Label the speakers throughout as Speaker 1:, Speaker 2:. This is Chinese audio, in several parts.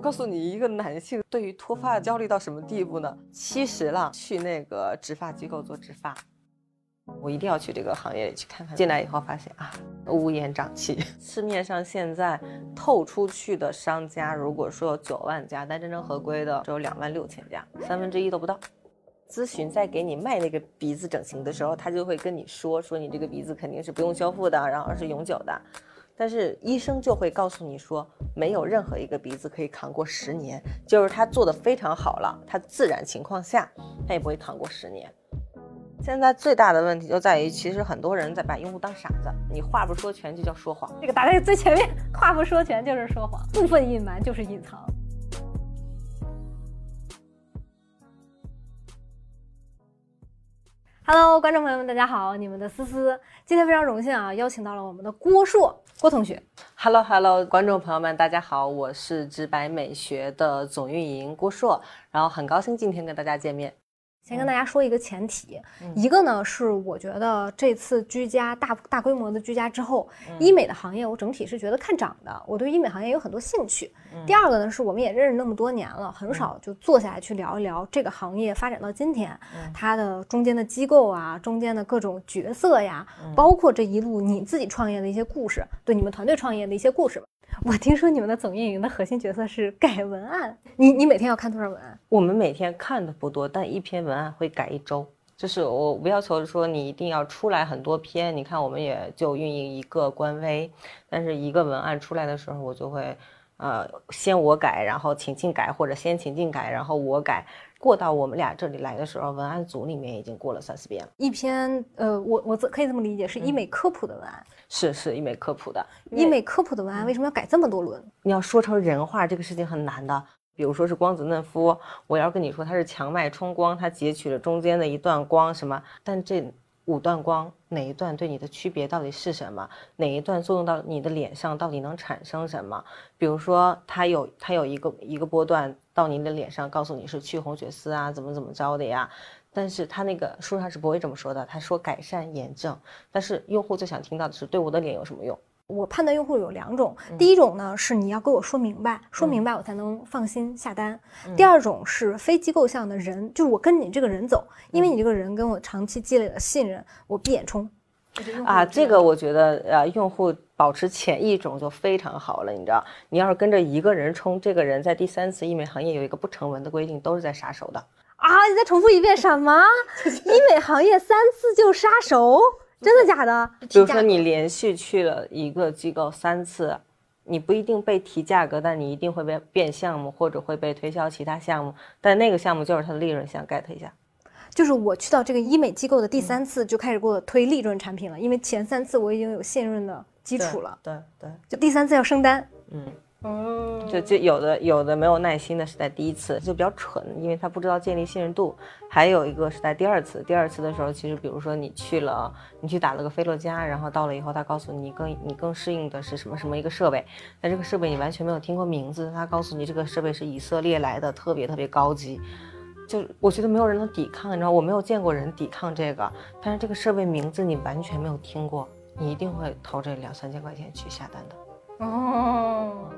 Speaker 1: 我告诉你，一个男性对于脱发焦虑到什么地步呢？七十了，去那个植发机构做植发，我一定要去这个行业里去看看。进来以后发现啊，乌烟瘴气。市面上现在透出去的商家，如果说有九万家，但真正合规的只有两万六千家，三分之一都不到。咨询在给你卖那个鼻子整形的时候，他就会跟你说说你这个鼻子肯定是不用修复的，然后是永久的。但是医生就会告诉你说，没有任何一个鼻子可以扛过十年，就是他做的非常好了，他自然情况下他也不会扛过十年。现在最大的问题就在于，其实很多人在把用户当傻子，你话不说全就叫说谎。
Speaker 2: 这个打在最前面，话不说全就是说谎，部分隐瞒就是隐藏。Hello，观众朋友们，大家好，你们的思思，今天非常荣幸啊，邀请到了我们的郭硕郭同学。
Speaker 1: Hello，Hello，观众朋友们，大家好，我是直白美学的总运营郭硕，然后很高兴今天跟大家见面。
Speaker 2: 先跟大家说一个前提，一个呢是我觉得这次居家大大规模的居家之后，医美的行业我整体是觉得看涨的，我对医美行业有很多兴趣。第二个呢是我们也认识那么多年了，很少就坐下来去聊一聊这个行业发展到今天，它的中间的机构啊，中间的各种角色呀，包括这一路你自己创业的一些故事，对你们团队创业的一些故事。我听说你们的总运营的核心角色是改文案，你你每天要看多少文案？
Speaker 1: 我们每天看的不多，但一篇文案会改一周。就是我不要求说你一定要出来很多篇，你看我们也就运营一个官微，但是一个文案出来的时候，我就会，呃，先我改，然后请进改，或者先请进改，然后我改。过到我们俩这里来的时候，文案组里面已经过了三四遍了。
Speaker 2: 一篇，呃，我我可以这么理解，是医美科普的文案。
Speaker 1: 是是医美科普的，
Speaker 2: 医美科普的文案为什么要改这么多轮？
Speaker 1: 你要说成人话，这个事情很难的。比如说是光子嫩肤，我要跟你说它是强脉冲光，它截取了中间的一段光，什么？但这五段光哪一段对你的区别到底是什么？哪一段作用到你的脸上到底能产生什么？比如说它有它有一个一个波段。到您的脸上，告诉你是去红血丝啊，怎么怎么着的呀？但是它那个书上是不会这么说的，他说改善炎症，但是用户最想听到的是对我的脸有什么用？
Speaker 2: 我判断用户有两种，第一种呢是你要给我说明白，说明白我才能放心下单；第二种是非机构向的人，就是我跟你这个人走，因为你这个人跟我长期积累了信任，我闭眼冲。
Speaker 1: 啊，这个我觉得，呃，用户保持潜意种就非常好了。你知道，你要是跟着一个人冲，这个人在第三次医美行业有一个不成文的规定，都是在杀手的。
Speaker 2: 啊，你再重复一遍什么？医美行业三次就杀手？真的假的？
Speaker 1: 比如说你连续去了一个机构三次，你不一定被提价格，但你一定会被变项目，或者会被推销其他项目。但那个项目就是它的利润，想 get 一下。
Speaker 2: 就是我去到这个医美机构的第三次就开始给我推利润产品了，因为前三次我已经有信任的基础了。
Speaker 1: 对对，
Speaker 2: 就第三次要升单。
Speaker 1: 嗯嗯，就就有的有的没有耐心的是在第一次就比较蠢，因为他不知道建立信任度。还有一个是在第二次，第二次的时候，其实比如说你去了，你去打了个菲洛嘉，然后到了以后，他告诉你更你更适应的是什么什么一个设备，但这个设备你完全没有听过名字，他告诉你这个设备是以色列来的，特别特别高级。就我觉得没有人能抵抗，你知道，我没有见过人抵抗这个。但是这个设备名字你完全没有听过，你一定会投这两三千块钱去下单的。哦，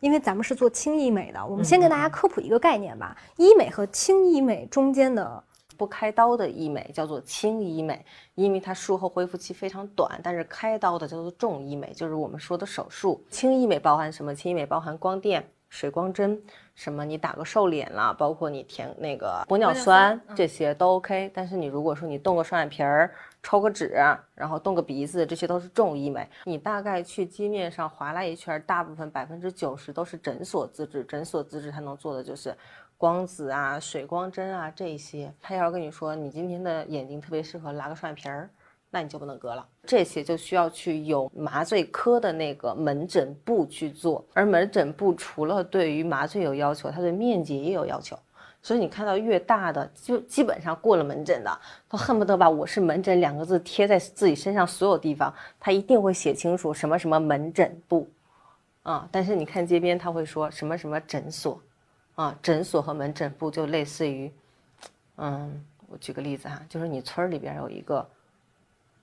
Speaker 2: 因为咱们是做轻医美的，我们先跟大家科普一个概念吧。医美和轻医美中间的
Speaker 1: 不开刀的医美叫做轻医美，因为它术后恢复期非常短。但是开刀的叫做重医美，就是我们说的手术。轻医美包含什么？轻医美包含光电。水光针，什么你打个瘦脸啦，包括你填那个玻尿酸这些都 OK。但是你如果说你动个双眼皮儿、抽个脂，然后动个鼻子，这些都是重医美。你大概去街面上划拉一圈，大部分百分之九十都是诊所资质，诊所资质他能做的就是光子啊、水光针啊这些。他要跟你说你今天的眼睛特别适合拉个双眼皮儿。那你就不能割了，这些就需要去有麻醉科的那个门诊部去做，而门诊部除了对于麻醉有要求，它对面积也有要求，所以你看到越大的，就基本上过了门诊的，都恨不得把“我是门诊”两个字贴在自己身上所有地方，他一定会写清楚什么什么门诊部，啊，但是你看街边他会说什么什么诊所，啊，诊所和门诊部就类似于，嗯，我举个例子哈，就是你村里边有一个。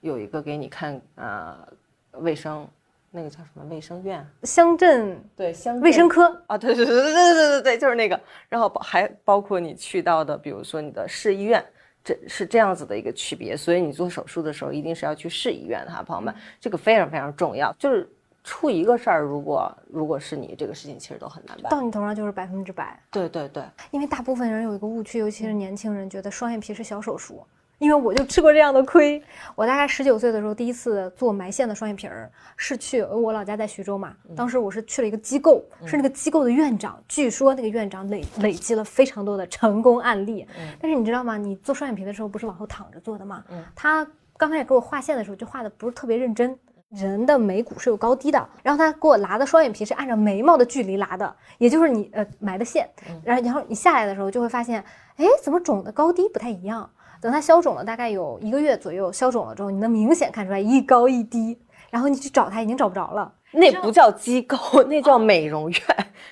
Speaker 1: 有一个给你看啊，卫生那个叫什么卫生院？
Speaker 2: 乡镇
Speaker 1: 对乡
Speaker 2: 卫生科
Speaker 1: 啊，对对对对对对对对，就是那个。然后还包括你去到的，比如说你的市医院，这是这样子的一个区别。所以你做手术的时候，一定是要去市医院的哈，朋友们，这个非常非常重要。就是出一个事儿，如果如果是你这个事情，其实都很难办。
Speaker 2: 到你头上就是百分之百。
Speaker 1: 对对对，
Speaker 2: 因为大部分人有一个误区，尤其是年轻人，觉得双眼皮是小手术。因为我就吃过这样的亏，我大概十九岁的时候第一次做埋线的双眼皮儿，是去我老家在徐州嘛，当时我是去了一个机构，是那个机构的院长，据说那个院长累累积了非常多的成功案例。但是你知道吗？你做双眼皮的时候不是往后躺着做的吗？他刚开始给我画线的时候就画的不是特别认真，人的眉骨是有高低的，然后他给我拉的双眼皮是按照眉毛的距离拉的，也就是你呃埋的线，然后然后你下来的时候就会发现，哎，怎么肿的高低不太一样？等它消肿了，大概有一个月左右，消肿了之后，你能明显看出来一高一低，然后你去找它已经找不着了。
Speaker 1: 那不叫机构，那叫美容院。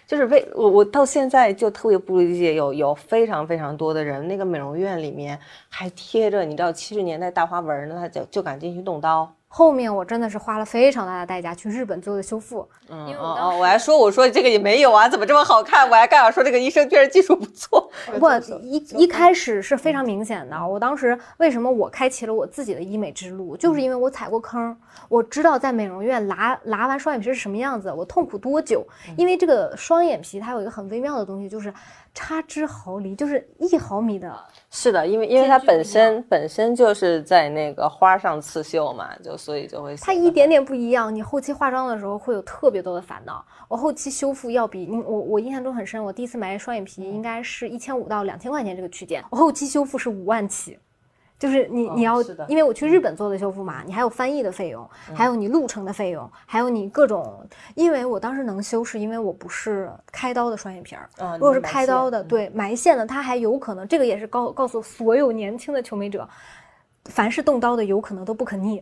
Speaker 1: 就是为我，我到现在就特别不理解，有有非常非常多的人，那个美容院里面还贴着你知道七十年代大花纹呢，他就就敢进去动刀。
Speaker 2: 后面我真的是花了非常大的代价去日本做的修复，
Speaker 1: 嗯，因为我我还说我说这个也没有啊，怎么这么好看？我还刚想说这个医生确实技术不错。
Speaker 2: 不，一一开始是非常明显的。我当时为什么我开启了我自己的医美之路，就是因为我踩过坑，我知道在美容院拉拉完双眼皮是什么样子，我痛苦多久。因为这个双眼皮它有一个很微妙的东西，就是。差之毫厘，就是一毫米的。
Speaker 1: 是的，因为因为它本身本身就是在那个花上刺绣嘛，就所以就会
Speaker 2: 它一点点不一样。你后期化妆的时候会有特别多的烦恼。我后期修复要比你我我印象中很深，我第一次买双眼皮应该是一千五到两千块钱这个区间，我后期修复是五万起。就是你你要，因为我去日本做的修复嘛，你还有翻译的费用，还有你路程的费用，还有你各种。因为我当时能修，是因为我不是开刀的双眼皮儿。如果是开刀的，对埋线的，它还有可能。这个也是告告诉所有年轻的求美者，凡是动刀的，有可能都不可逆。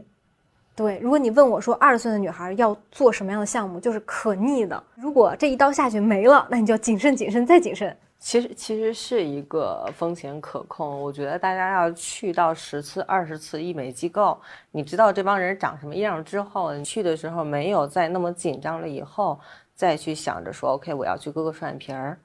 Speaker 2: 对，如果你问我说二十岁的女孩要做什么样的项目，就是可逆的。如果这一刀下去没了，那你就要谨慎、谨慎再谨慎。
Speaker 1: 其实其实是一个风险可控，我觉得大家要去到十次、二十次医美机构，你知道这帮人长什么样之后，你去的时候没有再那么紧张了，以后再去想着说，OK，我要去割个双眼皮儿，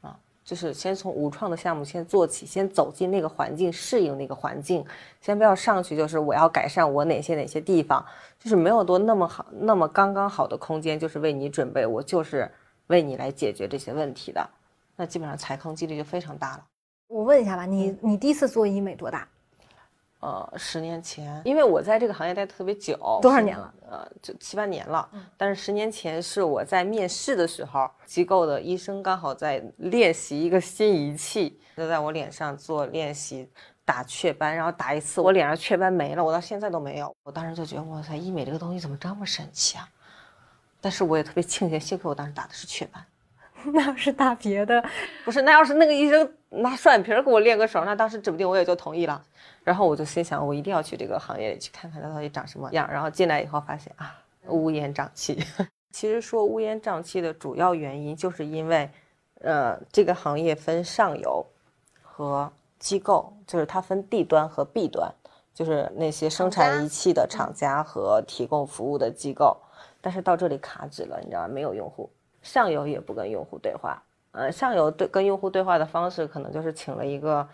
Speaker 1: 啊，就是先从无创的项目先做起，先走进那个环境，适应那个环境，先不要上去就是我要改善我哪些哪些地方，就是没有多那么好那么刚刚好的空间，就是为你准备，我就是为你来解决这些问题的。那基本上踩坑几率就非常大了。
Speaker 2: 我问一下吧，你你第一次做医美多大？
Speaker 1: 呃，十年前，因为我在这个行业待特别久，
Speaker 2: 多少年了？
Speaker 1: 呃，就七八年了。但是十年前是我在面试的时候，机构的医生刚好在练习一个新仪器，就在我脸上做练习，打雀斑，然后打一次，我脸上雀斑没了，我到现在都没有。我当时就觉得，哇塞，医美这个东西怎么这么神奇啊？但是我也特别庆幸，幸亏我当时打的是雀斑。
Speaker 2: 那要是打别的，
Speaker 1: 不是，那要是那个医生拿双眼皮给我练个手，那当时指不定我也就同意了。然后我就心想，我一定要去这个行业里去看看它到底长什么样。然后进来以后发现啊，乌烟瘴气。其实说乌烟瘴气的主要原因，就是因为，呃，这个行业分上游和机构，就是它分 D 端和 B 端，就是那些生产仪器的厂家和提供服务的机构。但是到这里卡纸了，你知道吗？没有用户。上游也不跟用户对话，呃，上游对跟用户对话的方式可能就是请了一个，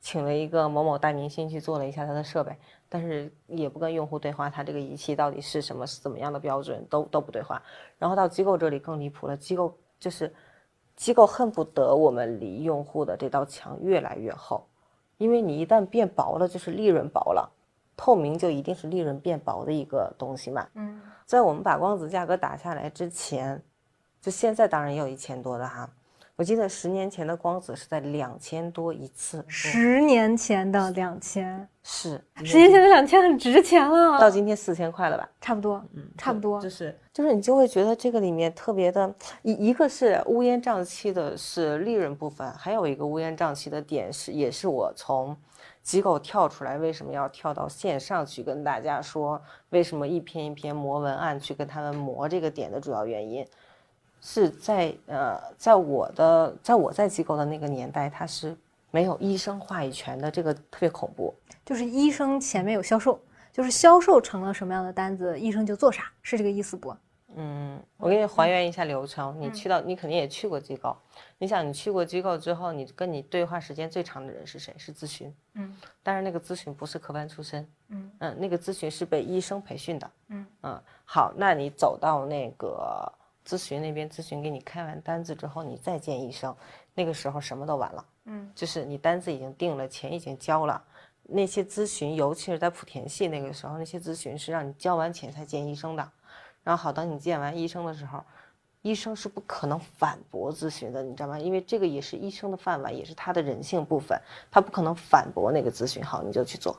Speaker 1: 请了一个某某大明星去做了一下他的设备，但是也不跟用户对话，他这个仪器到底是什么，是怎么样的标准，都都不对话。然后到机构这里更离谱了，机构就是机构恨不得我们离用户的这道墙越来越厚，因为你一旦变薄了，就是利润薄了，透明就一定是利润变薄的一个东西嘛。嗯，在我们把光子价格打下来之前。就现在当然也有一千多的哈，我记得十年前的光子是在两千多一次。
Speaker 2: 十年前的两千
Speaker 1: 是，
Speaker 2: 十年前的两千很值钱了。
Speaker 1: 到今天四千块了吧？
Speaker 2: 差不多，嗯，差不多。
Speaker 1: 就是就是你就会觉得这个里面特别的，一一个是乌烟瘴气的是利润部分，还有一个乌烟瘴气的点是，也是我从机构跳出来，为什么要跳到线上去跟大家说，为什么一篇一篇磨文案去跟他们磨这个点的主要原因。是在呃，在我的在我在机构的那个年代，他是没有医生话语权的，这个特别恐怖。
Speaker 2: 就是医生前面有销售，就是销售成了什么样的单子，医生就做啥，是这个意思不？
Speaker 1: 嗯，我给你还原一下流程。你去到，你肯定也去过机构。你想，你去过机构之后，你跟你对话时间最长的人是谁？是咨询。
Speaker 2: 嗯，
Speaker 1: 但是那个咨询不是科班出身。
Speaker 2: 嗯
Speaker 1: 嗯，那个咨询是被医生培训的。
Speaker 2: 嗯
Speaker 1: 嗯，好，那你走到那个咨询那边，咨询给你开完单子之后，你再见医生，那个时候什么都晚了。
Speaker 2: 嗯，
Speaker 1: 就是你单子已经定了，钱已经交了。那些咨询，尤其是在莆田系那个时候，那些咨询是让你交完钱才见医生的。然后好，等你见完医生的时候，医生是不可能反驳咨询的，你知道吗？因为这个也是医生的饭碗，也是他的人性部分，他不可能反驳那个咨询。好，你就去做，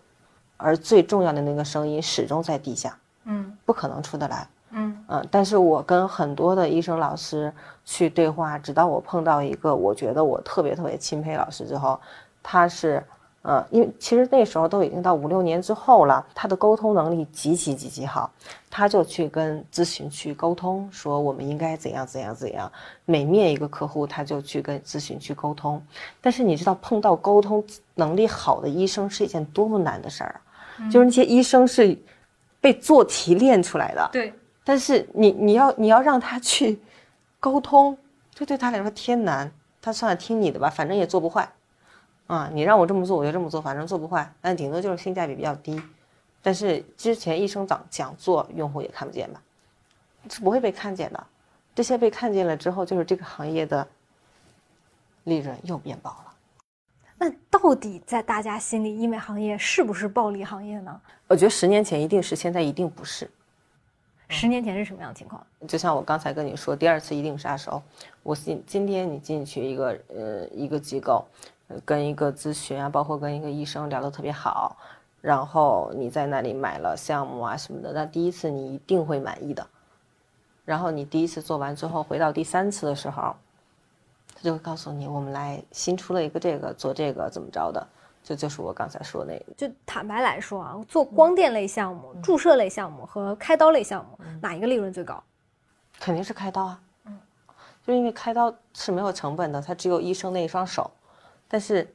Speaker 1: 而最重要的那个声音始终在地下，
Speaker 2: 嗯
Speaker 1: 不可能出得来。
Speaker 2: 嗯。
Speaker 1: 嗯，但是我跟很多的医生老师去对话，直到我碰到一个我觉得我特别特别钦佩老师之后，他是，呃，因为其实那时候都已经到五六年之后了，他的沟通能力极其极其好，他就去跟咨询去沟通，说我们应该怎样怎样怎样，每面一个客户他就去跟咨询去沟通，但是你知道碰到沟通能力好的医生是一件多么难的事儿啊，就是那些医生是被做题练出来的，
Speaker 2: 对，
Speaker 1: 但是你你要你要让他去沟通，这对他来说天难。他算了，听你的吧，反正也做不坏。啊，你让我这么做，我就这么做，反正做不坏。但顶多就是性价比比较低。但是之前医生讲讲座，用户也看不见吧？是不会被看见的。这些被看见了之后，就是这个行业的利润又变薄了。
Speaker 2: 那到底在大家心里，医美行业是不是暴利行业呢？
Speaker 1: 我觉得十年前一定是，现在一定不是。
Speaker 2: 十年前是什么样的情况？
Speaker 1: 就像我刚才跟你说，第二次一定杀手。我今今天你进去一个呃一个机构，呃跟一个咨询啊，包括跟一个医生聊得特别好，然后你在那里买了项目啊什么的，那第一次你一定会满意的。然后你第一次做完之后，回到第三次的时候，他就会告诉你，我们来新出了一个这个，做这个怎么着的，这就是我刚才说那个。
Speaker 2: 就坦白来说啊，做光电类项目、注射类项目和开刀类项目，哪一个利润最高？
Speaker 1: 肯定是开刀啊，嗯，就因为开刀是没有成本的，它只有医生那一双手，但是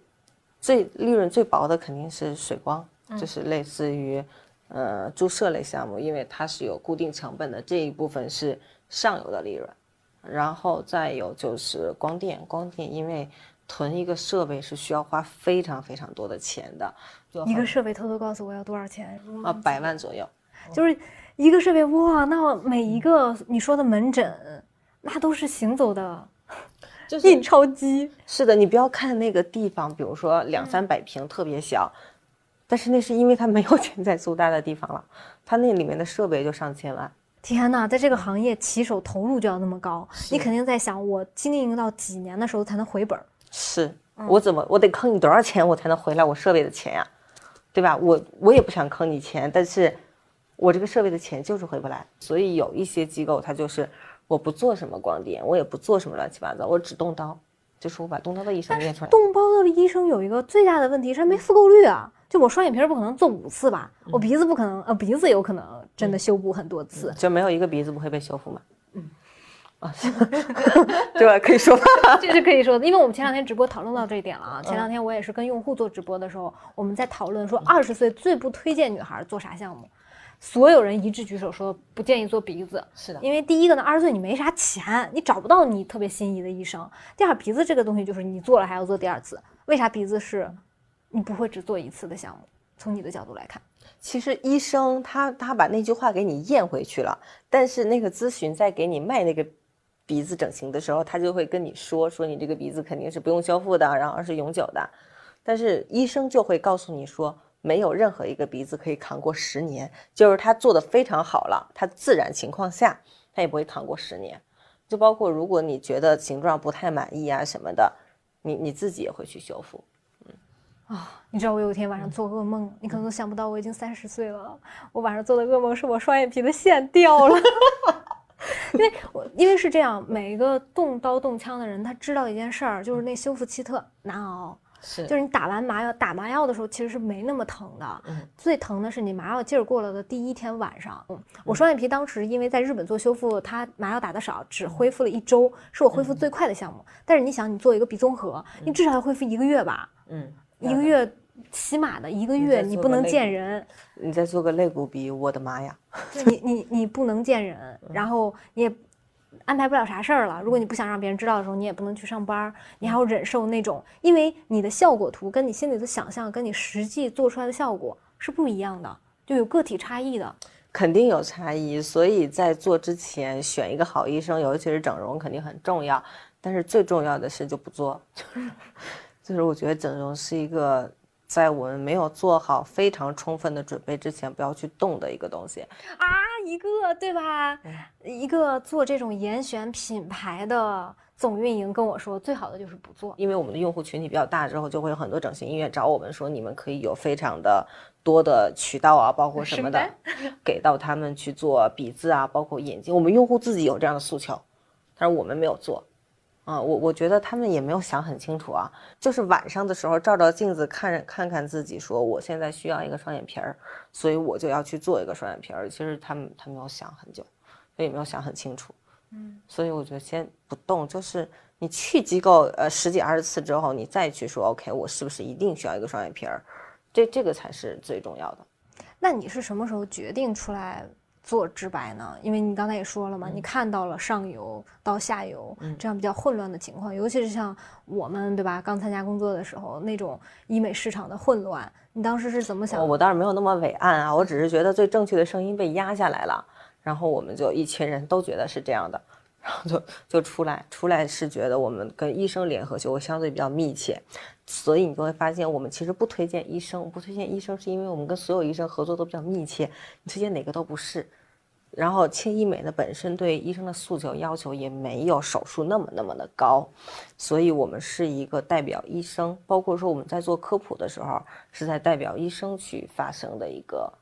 Speaker 1: 最利润最薄的肯定是水光，就是类似于呃注射类项目，因为它是有固定成本的，这一部分是上游的利润，然后再有就是光电，光电因为囤一个设备是需要花非常非常多的钱的，
Speaker 2: 一个设备偷偷告诉我要多少钱？
Speaker 1: 啊百万左右。
Speaker 2: 就是一个设备哇，那每一个你说的门诊，那都是行走的
Speaker 1: 就是
Speaker 2: 印钞机。
Speaker 1: 是的，你不要看那个地方，比如说两三百平特别小，但是那是因为它没有钱在租大的地方了，它那里面的设备就上千万。
Speaker 2: 天呐，在这个行业起手投入就要那么高，你肯定在想，我经营到几年的时候才能回本儿？
Speaker 1: 是我怎么我得坑你多少钱我才能回来我设备的钱呀、对吧？我我也不想坑你钱，但是我这个设备的钱就是回不来，所以有一些机构他就是我不做什么光电，我也不做什么乱七八糟，我只动刀，就是我把动刀的医生练出来。
Speaker 2: 动刀的医生有一个最大的问题是他没复购率啊，就我双眼皮儿不可能做五次吧，我鼻子不可能，呃，鼻子有可能真的修补很多次。
Speaker 1: 就没有一个鼻子不会被修复吗？嗯，啊，对吧？可以说吧。
Speaker 2: 这是可以说的，因为我们前两天直播讨论到这一点了啊。前两天我也是跟用户做直播的时候，我们在讨论说二十岁最不推荐女孩做啥项目，所有人一致举手说不建议做鼻子。
Speaker 1: 是的，
Speaker 2: 因为第一个呢，二十岁你没啥钱，你找不到你特别心仪的医生。第二，鼻子这个东西就是你做了还要做第二次，为啥鼻子是你不会只做一次的项目？从你的角度来看，
Speaker 1: 其实医生他他把那句话给你咽回去了，但是那个咨询在给你卖那个鼻子整形的时候，他就会跟你说说你这个鼻子肯定是不用修复的，然后是永久的，但是医生就会告诉你说，没有任何一个鼻子可以扛过十年，就是他做的非常好了，他自然情况下他也不会扛过十年，就包括如果你觉得形状不太满意啊什么的，你你自己也会去修复。
Speaker 2: 嗯啊，你知道我有一天晚上做噩梦，你可能都想不到我已经三十岁了。我晚上做的噩梦是我双眼皮的线掉了，因为我因为是这样，每一个动刀动枪的人，他知道一件事儿，就是那修复期特难熬。
Speaker 1: 是
Speaker 2: 就是你打完麻药，打麻药的时候其实是没那么疼的，
Speaker 1: 嗯
Speaker 2: 最疼的是你麻药劲儿过了的第一天晚上。嗯，我双眼皮当时因为在日本做修复，它麻药打的少，只恢复了一周，是我恢复最快的项目。但是你想，你做一个鼻综合，你至少要恢复一个月吧？
Speaker 1: 嗯，
Speaker 2: 一个月起码的一个月你不能见人，
Speaker 1: 你再做个肋骨鼻，我的妈呀！
Speaker 2: 你你你不能见人，然后你也安排不了啥事儿了。如果你不想让别人知道的时候，你也不能去上班，你还要忍受那种，因为你的效果图跟你心里的想象跟你实际做出来的效果是不一样的，就有个体差异的。
Speaker 1: 肯定有差异，所以在做之前选一个好医生，尤其是整容肯定很重要。但是最重要的是就不做，就 是就是我觉得整容是一个在我们没有做好非常充分的准备之前不要去动的一个东西
Speaker 2: 啊，一个对吧？一个做这种严选品牌的总运营跟我说，最好的就是不做，
Speaker 1: 因为我们的用户群体比较大，之后就会有很多整形医院找我们说，你们可以有非常的多的渠道啊，包括什么的，给到他们去做鼻子啊，包括眼睛，我们用户自己有这样的诉求，但是我们没有做。啊，我我觉得他们也没有想很清楚啊，就是晚上的时候照照镜子看看看自己，说我现在需要一个双眼皮儿，所以我就要去做一个双眼皮儿。其实他们他没有想很久，所以没有想很清楚，嗯，所以我觉得先不动，就是你去机构呃十几二十次之后，你再去说 OK，我是不是一定需要一个双眼皮儿，这这个才是最重要的。
Speaker 2: 那你是什么时候决定出来？做直白呢？因为你刚才也说了嘛，你看到了上游到下游这样比较混乱的情况，尤其是像我们对吧？刚参加工作的时候那种医美市场的混乱，你当时是怎么想？
Speaker 1: 我倒是没有那么伟岸啊，我只是觉得最正确的声音被压下来了，然后我们就一群人都觉得是这样的，然后就就出来，出来是觉得我们跟医生联合就会相对比较密切，所以你就会发现我们其实不推荐医生，不推荐医生是因为我们跟所有医生合作都比较密切，你推荐哪个都不是。然后轻医美呢本身对医生的诉求要求也没有手术那么那么的高，所以我们是一个代表医生，包括说我们在做科普的时候是在代表医生去发声的一个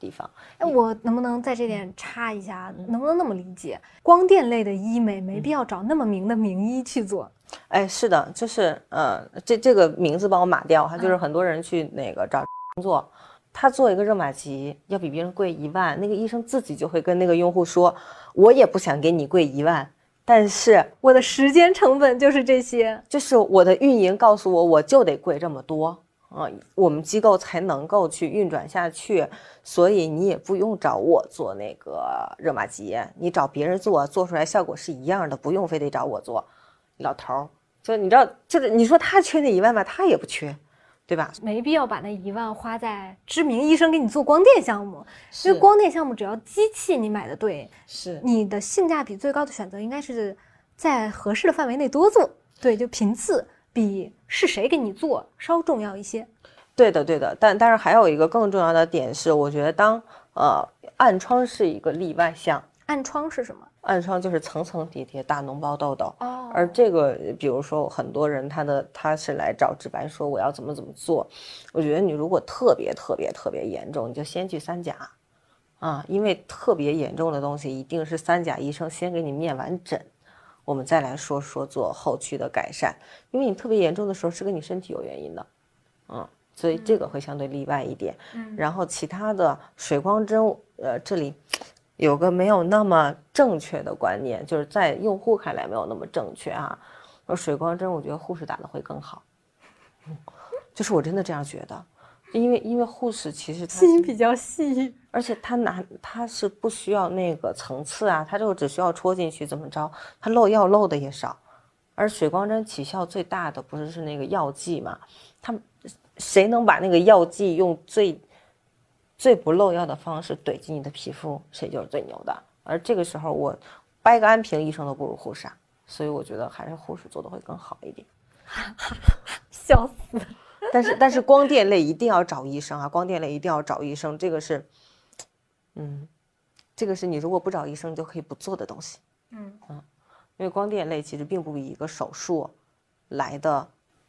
Speaker 1: 地方。
Speaker 2: 哎，我能不能在这点插一下？能不能那么理解？光电类的医美没必要找那么名的名医去做。
Speaker 1: 哎，是的，就是呃，这这个名字帮我码掉，哈，就是很多人去那个找工作。他做一个热玛吉要比别人贵一万，那个医生自己就会跟那个用户说：“我也不想给你贵一万，但是
Speaker 2: 我的时间成本就是这些，
Speaker 1: 就是我的运营告诉我我就得贵这么多啊，我们机构才能够去运转下去，所以你也不用找我做那个热玛吉，你找别人做，做出来效果是一样的，不用非得找我做。老头儿，就你知道，就是你说他缺那一万吧，他也不缺。”对吧？
Speaker 2: 没必要把那一万花在知名医生给你做光电项目，因为光电项目只要机器你买的对，
Speaker 1: 是
Speaker 2: 你的性价比最高的选择，应该是在合适的范围内多做。对，就频次比是谁给你做稍重要一些。
Speaker 1: 对的，对的。但但是还有一个更重要的点是，我觉得当呃暗疮是一个例外项。
Speaker 2: 暗疮是什么？
Speaker 1: 暗疮就是层层叠叠大脓包痘痘，而这个，比如说很多人他的他是来找直白说我要怎么怎么做，我觉得你如果特别特别特别严重，你就先去三甲，啊，因为特别严重的东西一定是三甲医生先给你面完诊，我们再来说说做后续的改善，因为你特别严重的时候是跟你身体有原因的，嗯，所以这个会相对例外一点，嗯，然后其他的水光针，呃，这里。有个没有那么正确的观念，就是在用户看来没有那么正确啊。说水光针，我觉得护士打的会更好，就是我真的这样觉得，因为因为护士其实
Speaker 2: 心比较细，
Speaker 1: 而且他拿他是不需要那个层次啊，他就只需要戳进去怎么着，他漏药漏的也少。而水光针起效最大的不是是那个药剂嘛？他谁能把那个药剂用最？最不漏药的方式怼进你的皮肤，谁就是最牛的。而这个时候，我掰个安瓶，医生都不如护士，所以我觉得还是护士做的会更好一点。
Speaker 2: 笑死！
Speaker 1: 但是但是光电类一定要找医生啊，光电类一定要找医生，这个是，嗯，这个是你如果不找医生就可以不做的东西。嗯嗯，因为光电类其实并不比一个手术来的。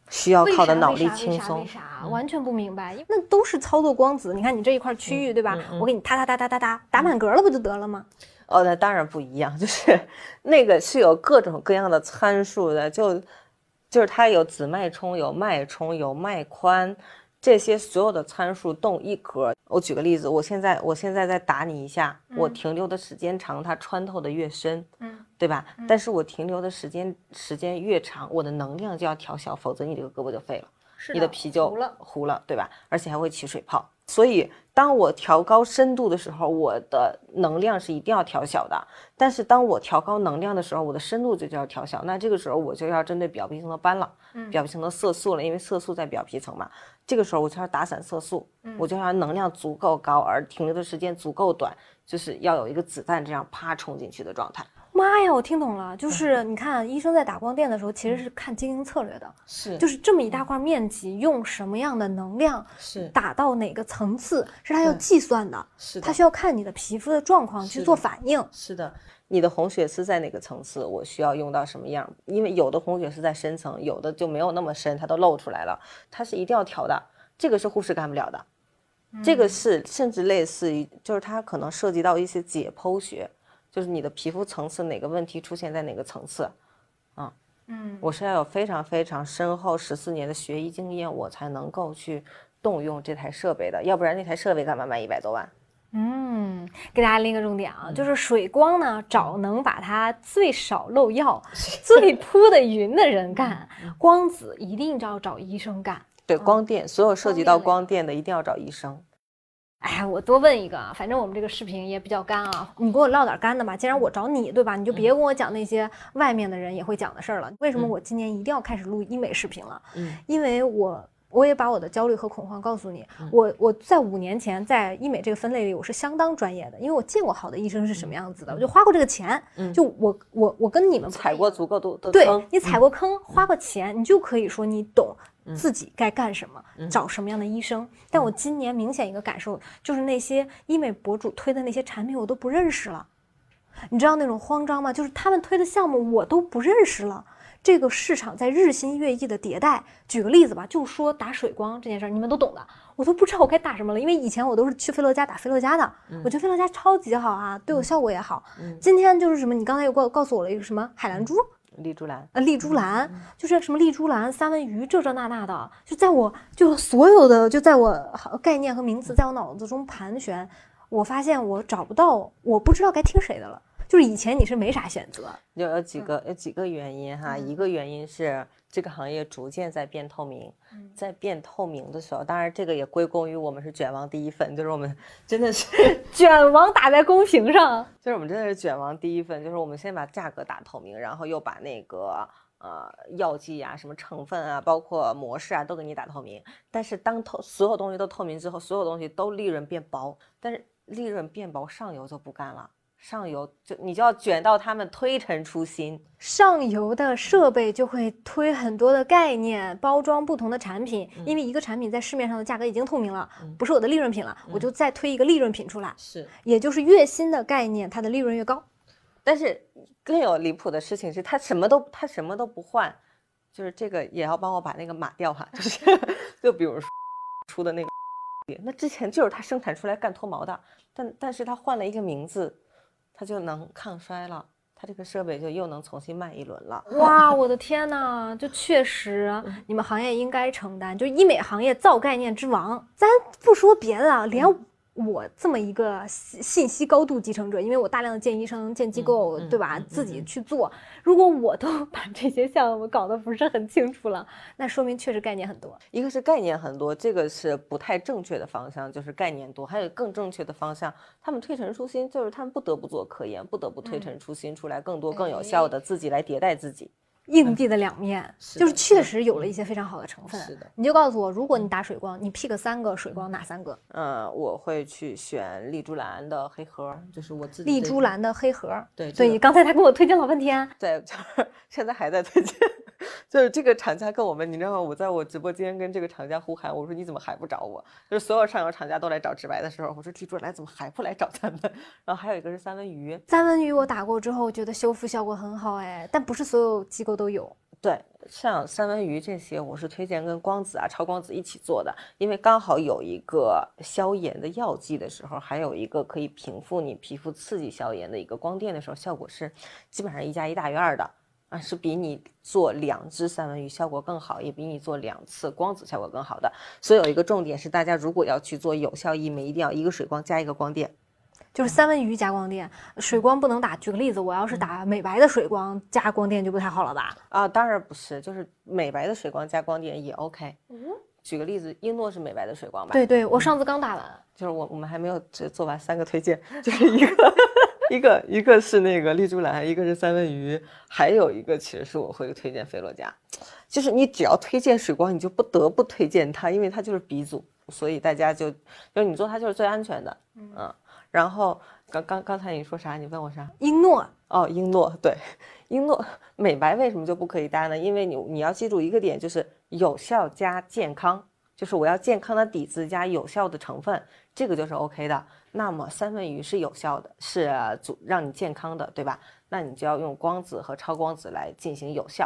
Speaker 1: 需要靠的脑力轻松，
Speaker 2: 为啥？完全不明白，那都是操作光子。你看你这一块区域，对吧？我给你哒哒哒哒哒哒打满格了，不就得了吗？
Speaker 1: 哦，那当然不一样，就是那个是有各种各样的参数的，就就是它有紫脉冲，有脉冲，有脉宽。这些所有的参数动一格，我举个例子，我现在我现在再打你一下，我停留的时间长，它穿透的越深，嗯，对吧？但是我停留的时间时间越长，我的能量就要调小，否则你这个胳膊就废了。
Speaker 2: 是
Speaker 1: 你的皮就
Speaker 2: 糊了。
Speaker 1: 糊了，对吧？而且还会起水泡。所以，当我调高深度的时候，我的能量是一定要调小的。但是，当我调高能量的时候，我的深度就就要调小。那这个时候我就要针对表皮层的斑了，表皮层的色素了，因为色素在表皮层嘛。这个时候我就要打散色素，我就要能量足够高，而停留的时间足够短，就是要有一个子弹这样啪冲进去的状态。
Speaker 2: 妈呀，我听懂了，就 是你看医生在打光电的时候，其实是看经营策略的，
Speaker 1: 是。
Speaker 2: 就是这么一大块面积，用什么样的能量
Speaker 1: 是。
Speaker 2: 打到哪个层次，是他要计算的，
Speaker 1: 是
Speaker 2: 他需要看你的皮肤的状况去做反应。
Speaker 1: 是的，你的红血丝在哪个层次，我需要用到什么样？因为有的红血丝在深层，有的就没有那么深，它都露出来了，它是一定要调的。这个是护士干不了的，这个是甚至类似于，就是它可能涉及到一些解剖学，就是你的皮肤层次哪个问题出现在哪个层次，啊，
Speaker 2: 嗯，
Speaker 1: 我是要有非常非常深厚十四年的学医经验，我才能够去动用这台设备的，要不然那台设备干嘛卖一百多万？
Speaker 2: 嗯，给大家拎个重点啊，就是水光呢，找能把它最少漏药、最铺的匀的人干，光子一定要找医生干。
Speaker 1: 对，光电，所有涉及到
Speaker 2: 光电类
Speaker 1: 光电的一定要找医生。
Speaker 2: 哎，我多问一个啊，反正我们这个视频也比较干啊，你给我唠点干的吧。既然我找你，对吧？你就别跟我讲那些外面的人也会讲的事儿了。为什么我今年一定要开始录医美视频了？
Speaker 1: 嗯，
Speaker 2: 因为我我也把我的焦虑和恐慌告诉你。我我在五年前在医美这个分类里，我是相当专业的，因为我见过好的医生是什么样子的，我就花过这个钱。就我我我跟你们
Speaker 1: 踩过足够多的
Speaker 2: 对
Speaker 1: 坑，
Speaker 2: 你踩过坑，花过钱，你就可以说你懂自己该干什么，找什么样的医生。但我今年明显一个感受就是那些医美博主推的那些产品我都不认识了，你知道那种慌张吗？就是他们推的项目我都不认识了。这个市场在日新月异的迭代。举个例子吧，就说打水光这件事儿，你们都懂的，我都不知道我该打什么了，因为以前我都是去菲乐嘉打菲乐嘉的，我觉得菲乐嘉超级好啊，对我效果也好。今天就是什么，你刚才又告告诉我了一个什么海蓝珠，
Speaker 1: 丽珠兰。
Speaker 2: 呃，丽珠兰，就是什么丽珠兰、三文鱼这这那那的，就在我就所有的就在我概念和名词在我脑子中盘旋，我发现我找不到，我不知道该听谁的了。就是以前你是没啥选择，
Speaker 1: 有有几个有几个原因哈，一个原因是这个行业逐渐在变透明，在变透明的时候，当然这个也归功于我们是卷王第一份，就是我们 真的是
Speaker 2: 卷王打在公屏上，
Speaker 1: 就是我们真的是卷王第一份，就是我们先把价格打透明，然后又把那个呃药剂啊、什么成分啊、包括模式啊都给你打透明。但是当透所有东西都透明之后，所有东西都利润变薄，但是利润变薄，上游就不干了，上游就你就要卷到他们推陈出新。
Speaker 2: 上游的设备就会推很多的概念，包装不同的产品，因为一个产品在市面上的价格已经透明了，不是我的利润品了，我就再推一个利润品出来，
Speaker 1: 是，
Speaker 2: 也就是越新的概念，它的利润越高。
Speaker 1: 但是更有离谱的事情是，他什么都他什么都不换，就是这个也要帮我把那个码掉哈，就是 就比如说出的那个，那之前就是他生产出来干脱毛的，但但是他换了一个名字，他就能抗衰了。它这个设备就又能重新卖一轮了。
Speaker 2: 哇，我的天呐，就确实，你们行业应该承担，就医美行业造概念之王。咱不说别的，连我这么一个信信息高度继承者，因为我大量的见医生、见机构，对吧？自己去做，如果我都 把这些项目搞得不是很清楚了，那说明确实概念很多。
Speaker 1: 一个是概念很多，这个是不太正确的方向，就是概念多；还有更正确的方向，他们推陈出新，就是他们不得不做科研，不得不推陈出新出来更多更有效的，自己来迭代自己。
Speaker 2: 硬币的两面，
Speaker 1: 是
Speaker 2: 就是确实有了一些非常好的成分。
Speaker 1: 是的，
Speaker 2: 你就告诉我，如果你打水光，你 pick 三个水光，哪三个？
Speaker 1: 嗯，我会去选丽珠兰的黑盒，就是我自己
Speaker 2: 丽珠兰的黑盒。
Speaker 1: 对，
Speaker 2: 所以刚才他给我推荐老半天。
Speaker 1: 对，就是现在还在推荐，就是这个厂家跟我们，你知道吗？我在我直播间跟这个厂家呼喊，我说你怎么还不找我？就是所有上游厂家都来找直白的时候，我说丽珠兰怎么还不来找咱们？然后还有一个是三文鱼，
Speaker 2: 三文鱼我打过之后，觉得修复效果很好，哎，但不是所有机构都有。
Speaker 1: 对，像三文鱼这些，我是推荐跟光子啊、超光子一起做的，因为刚好有一个消炎的药剂的时候，还有一个可以平复你皮肤刺激消炎的一个光电的时候，效果是基本上一加一大于二的啊，是比你做两只三文鱼效果更好，也比你做两次光子效果更好的。所以有一个重点是，大家如果要去做有效医美，一定要一个水光加一个光电。
Speaker 2: 就是三文鱼加光电，水光不能打。举个例子，我要是打美白的水光加光电就不太好了吧？
Speaker 1: 啊，当然不是，就是美白的水光加光电也 OK。嗯，举个例子，英诺是美白的水光吧？
Speaker 2: 对对，我上次刚打完。
Speaker 1: 就是我我们还没有做做完三个推荐，就是一个 一个一个是那个丽珠兰，一个是三文鱼，还有一个其实是我会推荐菲洛嘉。就是你只要推荐水光，你就不得不推荐它，因为它就是鼻祖，所以大家就就是你做它就是最安全的。嗯。然后刚刚刚才你说啥？你问我啥？
Speaker 2: 英诺
Speaker 1: 哦，英诺对，英诺美白为什么就不可以搭呢？因为你你要记住一个点，就是有效加健康，就是我要健康的底子加有效的成分，这个就是 OK 的。那么三文鱼是有效的，是主让你健康的，对吧？那你就要用光子和超光子来进行有效，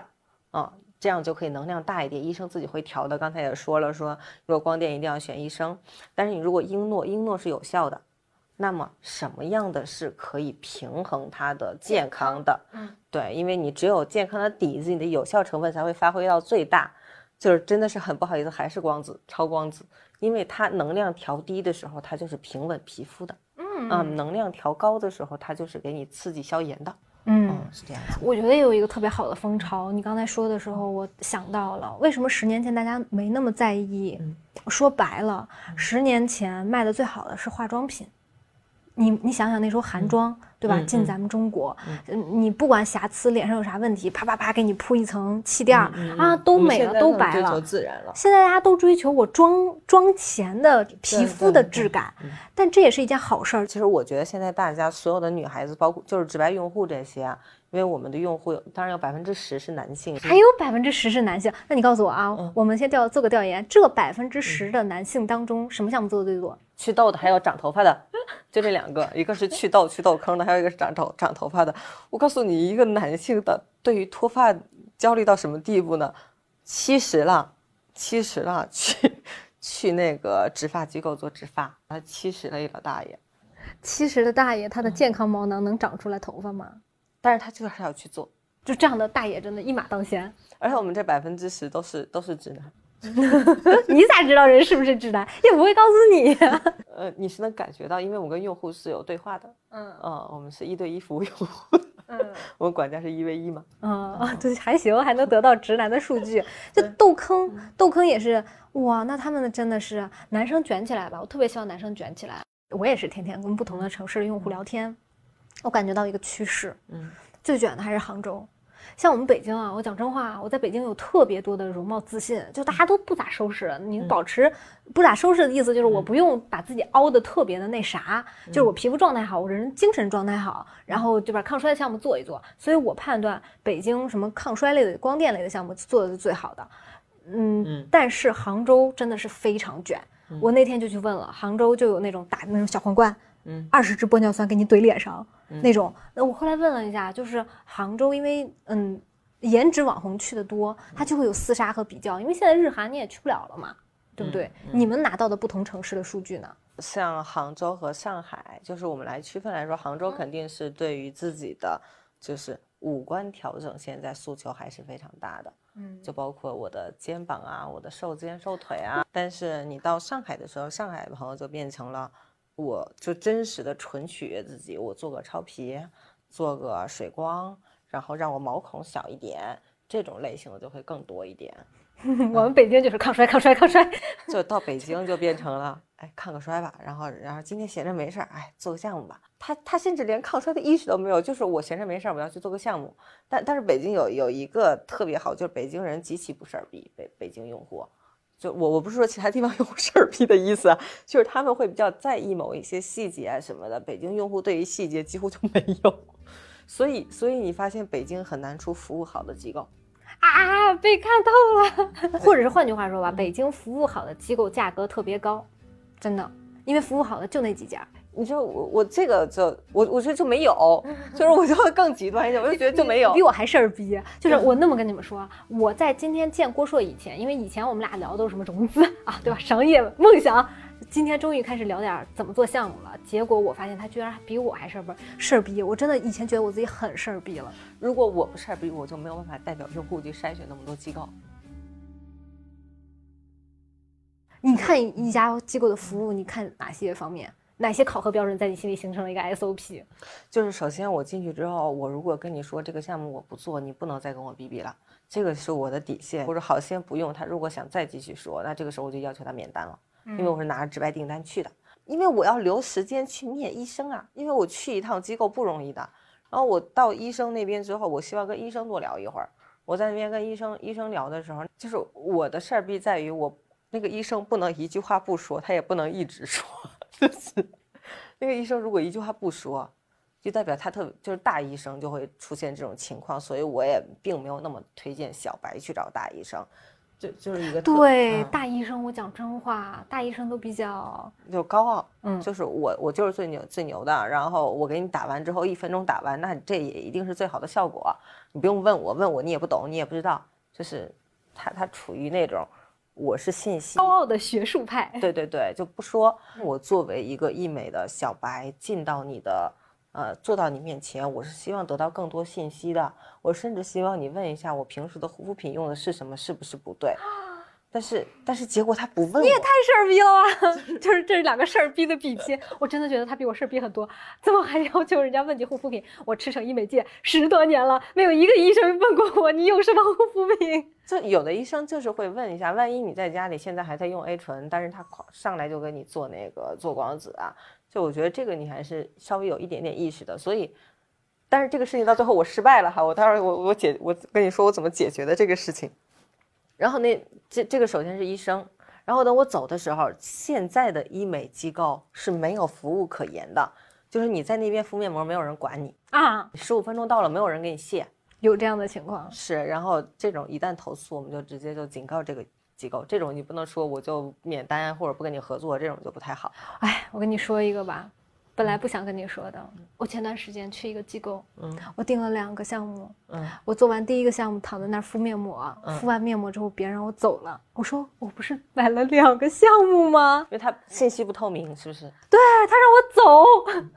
Speaker 1: 啊，这样就可以能量大一点。医生自己会调的。刚才也说了，说如果光电一定要选医生，但是你如果英诺，英诺是有效的。那么什么样的是可以平衡它的健康的？嗯，对，因为你只有健康的底子，你的有效成分才会发挥到最大。就是真的是很不好意思，还是光子、超光子，因为它能量调低的时候，它就是平稳皮肤的。嗯嗯，能量调高的时候，它就是给你刺激消炎的。嗯，是这样。
Speaker 2: 我觉得有一个特别好的风潮，你刚才说的时候，我想到了，为什么十年前大家没那么在意？说白了，十年前卖的最好的是化妆品。你你想想那时候韩妆对吧？进咱们中国，你不管瑕疵，脸上有啥问题，啪啪啪给你铺一层气垫儿啊，都美了，都白了。
Speaker 1: 自然了。
Speaker 2: 现在大家都追求我妆妆前的皮肤的质感，但这也是一件好事儿。
Speaker 1: 其实我觉得现在大家所有的女孩子，包括就是直白用户这些啊。因为我们的用户有当然有百分之十是男性，
Speaker 2: 还有百分之十是男性。那你告诉我啊，我们先调做个调研，这百分之十的男性当中，什么项目做的最多？
Speaker 1: 祛痘的，还有长头发的，就这两个，一个是祛痘、祛痘坑的，还有一个是长头长头发的。我告诉你，一个男性的对于脱发焦虑到什么地步呢？七十了，七十了，去去那个植发机构做植发，他七十了一老大爷，
Speaker 2: 七十的大爷，他的健康毛囊能长出来头发吗？
Speaker 1: 但是他就是要去做，
Speaker 2: 就这样的大爷真的一马当先。
Speaker 1: 而且我们这百分之十都是都是直男，
Speaker 2: 你咋知道人是不是直男？也不会告诉你。
Speaker 1: 呃，你是能感觉到，因为我跟用户是有对话的。嗯嗯，我们是一对一服务用户。嗯，我们管家是一 v 一嘛。
Speaker 2: 嗯，对，还行，还能得到直男的数据。就豆坑，豆坑也是哇，那他们真的是男生卷起来吧？我特别希望男生卷起来。我也是天天跟不同的城市的用户聊天。我感觉到一个趋势，嗯，最卷的还是杭州。像我们北京啊，我讲真话，我在北京有特别多的容貌自信，就大家都不咋收拾。你保持不咋收拾的意思，就是我不用把自己凹的特别的那啥，就是我皮肤状态好，我人精神状态好，然后就把抗衰的项目做一做。所以我判断北京什么抗衰类的、光电类的项目做的是最好的。嗯，但是杭州真的是非常卷。我那天就去问了，杭州就有那种打那种小皇冠。嗯，二十支玻尿酸给你怼脸上那种。那我后来问了一下，就是杭州，因为嗯，颜值网红去的多，它就会有厮杀和比较。因为现在日韩你也去不了了嘛，对不对？你们拿到的不同城市的数据呢？
Speaker 1: 像杭州和上海，就是我们来区分来说，杭州肯定是对于自己的就是五官调整，现在诉求还是非常大的。嗯，就包括我的肩膀啊，我的瘦肩瘦腿啊。但是你到上海的时候，上海的朋友就变成了。我就真实的纯取悦自己，我做个超皮，做个水光，然后让我毛孔小一点，这种类型的就会更多一点。
Speaker 2: 我们北京就是抗衰，抗衰，抗衰，
Speaker 1: 就到北京就变成了，哎，抗个衰吧。然后，然后今天闲着没事儿，哎，做个项目吧。他他甚至连抗衰的意识都没有，就是我闲着没事儿，我要去做个项目。但但是北京有有一个特别好，就是北京人极其不事儿逼，北北京用户。就我我不是说其他地方用户事儿逼的意思啊，就是他们会比较在意某一些细节啊什么的。北京用户对于细节几乎就没有，所以所以你发现北京很难出服务好的机构
Speaker 2: 啊，被看透了。或者是换句话说吧，北京服务好的机构价格特别高，真的，因为服务好的就那几家。
Speaker 1: 你就我我这个就我我觉得就没有，就是我就会更极端一点，我就觉得就没有，
Speaker 2: 比我还事儿逼。就是我那么跟你们说，我在今天见郭硕以前，因为以前我们俩聊的都是什么融资啊，对吧？商业梦想，今天终于开始聊点怎么做项目了。结果我发现他居然比我还事儿不事儿逼。我真的以前觉得我自己很事儿逼了。
Speaker 1: 如果我不事儿逼，我就没有办法代表用户去筛选那么多机构。
Speaker 2: 你看一家机构的服务，你看哪些方面？哪些考核标准在你心里形成了一个 SOP？
Speaker 1: 就是首先我进去之后，我如果跟你说这个项目我不做，你不能再跟我逼逼了，这个是我的底线。或者好先不用他，如果想再继续说，那这个时候我就要求他免单了，因为我是拿着直白订单去的，因为我要留时间去面医生啊，因为我去一趟机构不容易的。然后我到医生那边之后，我希望跟医生多聊一会儿。我在那边跟医生医生聊的时候，就是我的事儿必在于我那个医生不能一句话不说，他也不能一直说。就是。那个医生如果一句话不说，就代表他特就是大医生就会出现这种情况，所以我也并没有那么推荐小白去找大医生。就就是一个
Speaker 2: 对大医生，我讲真话，大医生都比较
Speaker 1: 就高傲，嗯，就是我我就是最牛最牛的，然后我给你打完之后一分钟打完，那这也一定是最好的效果，你不用问我问我你也不懂你也不知道，就是他他处于那种我是信息
Speaker 2: 高傲的学术派，
Speaker 1: 对对对，就不说我作为一个医美的小白进到你的。呃，坐到你面前，我是希望得到更多信息的。我甚至希望你问一下，我平时的护肤品用的是什么，是不是不对？但是，但是结果他不问。
Speaker 2: 你也太事儿逼了吧！就是这两个事儿逼的比拼，我真的觉得他比我事儿逼很多。怎么还要求人家问你护肤品？我驰骋医美界十多年了，没有一个医生问过我你用什么护肤品。
Speaker 1: 就有的医生就是会问一下，万一你在家里现在还在用 A 醇，但是他上来就给你做那个做光子啊。就我觉得这个你还是稍微有一点点意识的，所以，但是这个事情到最后我失败了哈，我待会儿我我解我跟你说我怎么解决的这个事情，然后那这这个首先是医生，然后等我走的时候，现在的医美机构是没有服务可言的，就是你在那边敷面膜没有人管你啊，十五分钟到了没有人给你卸，
Speaker 2: 有这样的情况
Speaker 1: 是，然后这种一旦投诉我们就直接就警告这个。机构这种你不能说我就免单或者不跟你合作，这种就不太好。
Speaker 2: 哎，我跟你说一个吧，本来不想跟你说的。我前段时间去一个机构，嗯，我订了两个项目，嗯，我做完第一个项目躺在那儿敷面膜，敷完面膜之后别人让我走了，我说我不是买了两个项目吗？
Speaker 1: 因为他信息不透明，是不是？
Speaker 2: 对他让我走。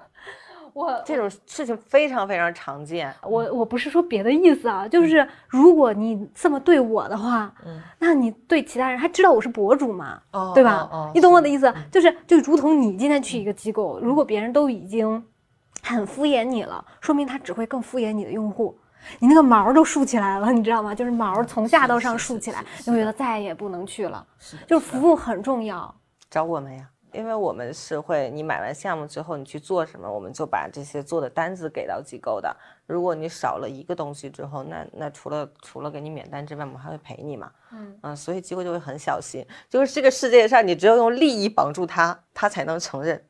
Speaker 2: 我
Speaker 1: 这种事情非常非常常见。
Speaker 2: 我我不是说别的意思啊，就是如果你这么对我的话，嗯，那你对其他人还知道我是博主吗？哦，对吧？你懂我的意思？就是就如同你今天去一个机构，如果别人都已经很敷衍你了，说明他只会更敷衍你的用户。你那个毛都竖起来了，你知道吗？就是毛从下到上竖起来，你会觉得再也不能去了。就是服务很重要。
Speaker 1: 找我们呀。因为我们是会，你买完项目之后，你去做什么，我们就把这些做的单子给到机构的。如果你少了一个东西之后，那那除了除了给你免单之外，我们还会赔你嘛？嗯嗯，所以机构就会很小心，就是这个世界上，你只有用利益绑住他，他才能承认，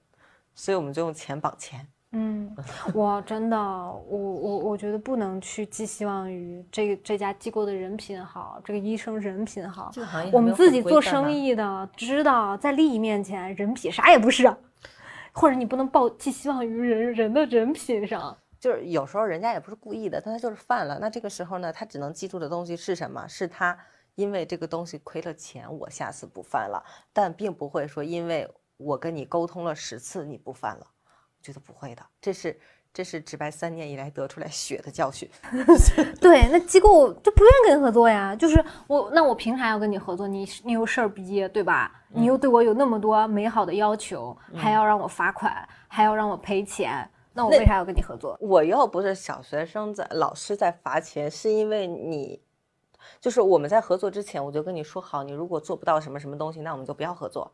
Speaker 1: 所以我们就用钱绑钱。
Speaker 2: 嗯，我真的，我我我觉得不能去寄希望于这这家机构的人品好，这个医生人品好。
Speaker 1: 这个行业
Speaker 2: 我们自己做生意的知道，在利益面前，人品啥也不是，或者你不能抱寄希望于人人的人品上。
Speaker 1: 就是有时候人家也不是故意的，但他就是犯了。那这个时候呢，他只能记住的东西是什么？是他因为这个东西亏了钱，我下次不犯了。但并不会说，因为我跟你沟通了十次，你不犯了。觉得不会的，这是这是直白三年以来得出来血的教训。
Speaker 2: 对，那机构就不愿意跟你合作呀。就是我，那我凭啥要跟你合作？你你又事儿逼，对吧？你又对我有那么多美好的要求，还要让我罚款，还要让我赔钱，那我为啥要跟你合作？
Speaker 1: 我又不是小学生在老师在罚钱，是因为你，就是我们在合作之前，我就跟你说好，你如果做不到什么什么东西，那我们就不要合作，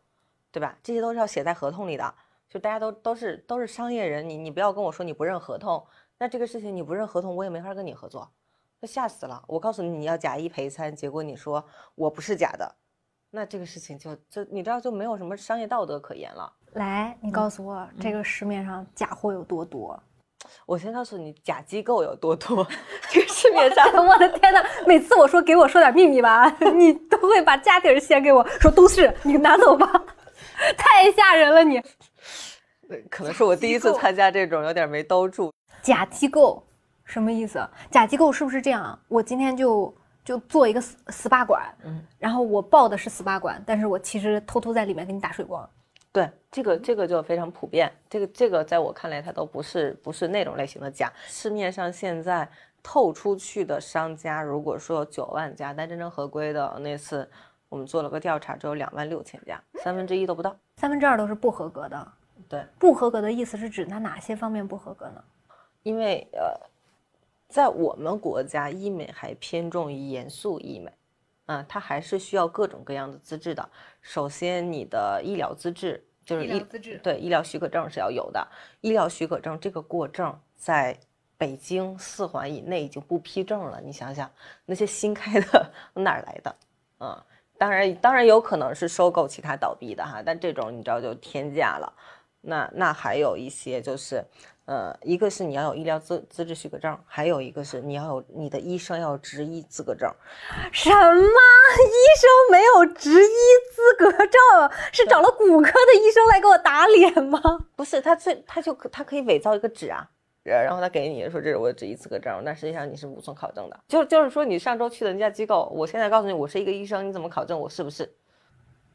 Speaker 1: 对吧？这些都是要写在合同里的。就大家都都是都是商业人，你你不要跟我说你不认合同，那这个事情你不认合同，我也没法跟你合作，那吓死了。我告诉你你要假一赔三，结果你说我不是假的，那这个事情就就你知道就没有什么商业道德可言了。
Speaker 2: 来，你告诉我这个市面上假货有多多？
Speaker 1: 我先告诉你假机构有多多。这个市面上，
Speaker 2: 我的天哪！每次我说给我说点秘密吧，你都会把家底儿先给我说，都是你拿走吧，太吓人了你。
Speaker 1: 可能是我第一次参加这种，有点没兜住。
Speaker 2: 假机构什么意思？假机构是不是这样？我今天就就做一个 SPA 馆，嗯，然后我报的是 SPA 馆，但是我其实偷偷在里面给你打水光。
Speaker 1: 对，这个这个就非常普遍。这个这个在我看来，它都不是不是那种类型的假。市面上现在透出去的商家，如果说有九万家，但真正合规的那次我们做了个调查，只有两万六千家，三分之一都不到，
Speaker 2: 三分之二都是不合格的。
Speaker 1: 对，
Speaker 2: 不合格的意思是指它哪些方面不合格呢？
Speaker 1: 因为呃，在我们国家，医美还偏重于严肃医美，啊，它还是需要各种各样的资质的。首先，你的医疗资质就是医
Speaker 2: 资质，
Speaker 1: 对医疗许可证是要有的。医疗许可证这个过证，在北京四环以内已经不批证了。你想想，那些新开的哪儿来的？嗯，当然，当然有可能是收购其他倒闭的哈，但这种你知道就天价了。那那还有一些就是，呃，一个是你要有医疗资资质许可证，还有一个是你要有你的医生要有执医资格证。
Speaker 2: 什么？医生没有执医资格证？是找了骨科的医生来给我打脸吗？
Speaker 1: 不是，他最他就他可以伪造一个纸啊，然后他给你说这是我的执医资格证，但实际上你是无从考证的。就就是说你上周去的那家机构，我现在告诉你我是一个医生，你怎么考证我是不是？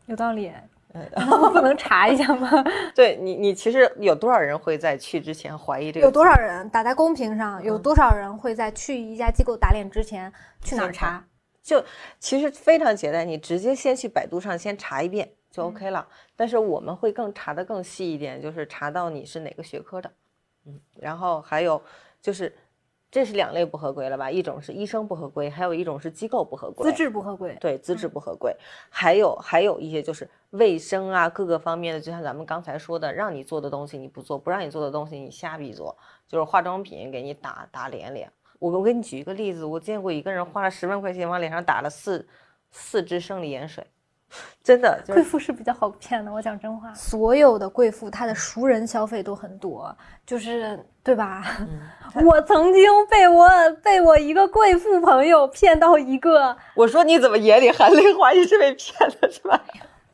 Speaker 2: 有道理。我 不能查一下吗？
Speaker 1: 对你，你其实有多少人会在去之前怀疑这个？
Speaker 2: 有多少人打在公屏上？有多少人会在去一家机构打脸之前去哪儿查？
Speaker 1: 就其实非常简单，你直接先去百度上先查一遍就 OK 了。但是我们会更查的更细一点，就是查到你是哪个学科的，嗯，然后还有就是。这是两类不合规了吧？一种是医生不合规，还有一种是机构不合规，
Speaker 2: 资质不合规。
Speaker 1: 对，资质不合规，还有还有一些就是卫生啊，各个方面的，就像咱们刚才说的，让你做的东西你不做，不让你做的东西你瞎逼做，就是化妆品给你打打脸脸。我我给你举一个例子，我见过一个人花了十万块钱往脸上打了四四支生理盐水。真的，
Speaker 2: 贵妇是比较好骗的。我讲真话，所有的贵妇她的熟人消费都很多，就是对吧？我曾经被我被我一个贵妇朋友骗到一个，
Speaker 1: 我说你怎么眼里含泪花？你是被骗了是吧？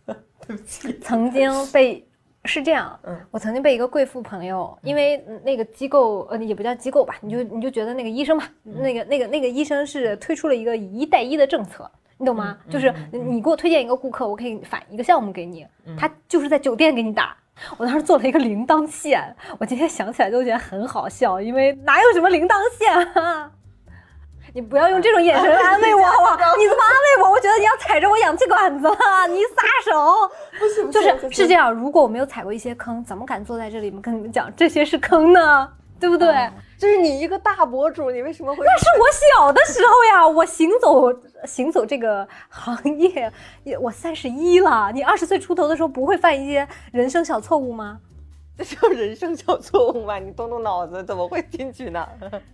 Speaker 1: 对不起，
Speaker 2: 曾经被是这样，嗯，我曾经被一个贵妇朋友，因为那个机构呃也不叫机构吧，你就你就觉得那个医生吧，那个那个那个医生是推出了一个以一带一的政策。你懂吗？就是你给我推荐一个顾客，我可以返一个项目给你。他就是在酒店给你打。我当时做了一个铃铛线，我今天想起来都觉得很好笑，因为哪有什么铃铛线啊？你不要用这种眼神安慰我好不好？你怎么安慰我？我觉得你要踩着我氧气管子了，你撒手。
Speaker 1: 不行，
Speaker 2: 就是是这样。如果我没有踩过一些坑，怎么敢坐在这里跟你们讲这些是坑呢？对不对？
Speaker 1: 这是你一个大博主，你为什么会？
Speaker 2: 那是我小的时候呀，我行走行走这个行业，也我三十一了。你二十岁出头的时候，不会犯一些人生小错误吗？
Speaker 1: 这叫人生小错误吗？你动动脑子，怎么会进去呢？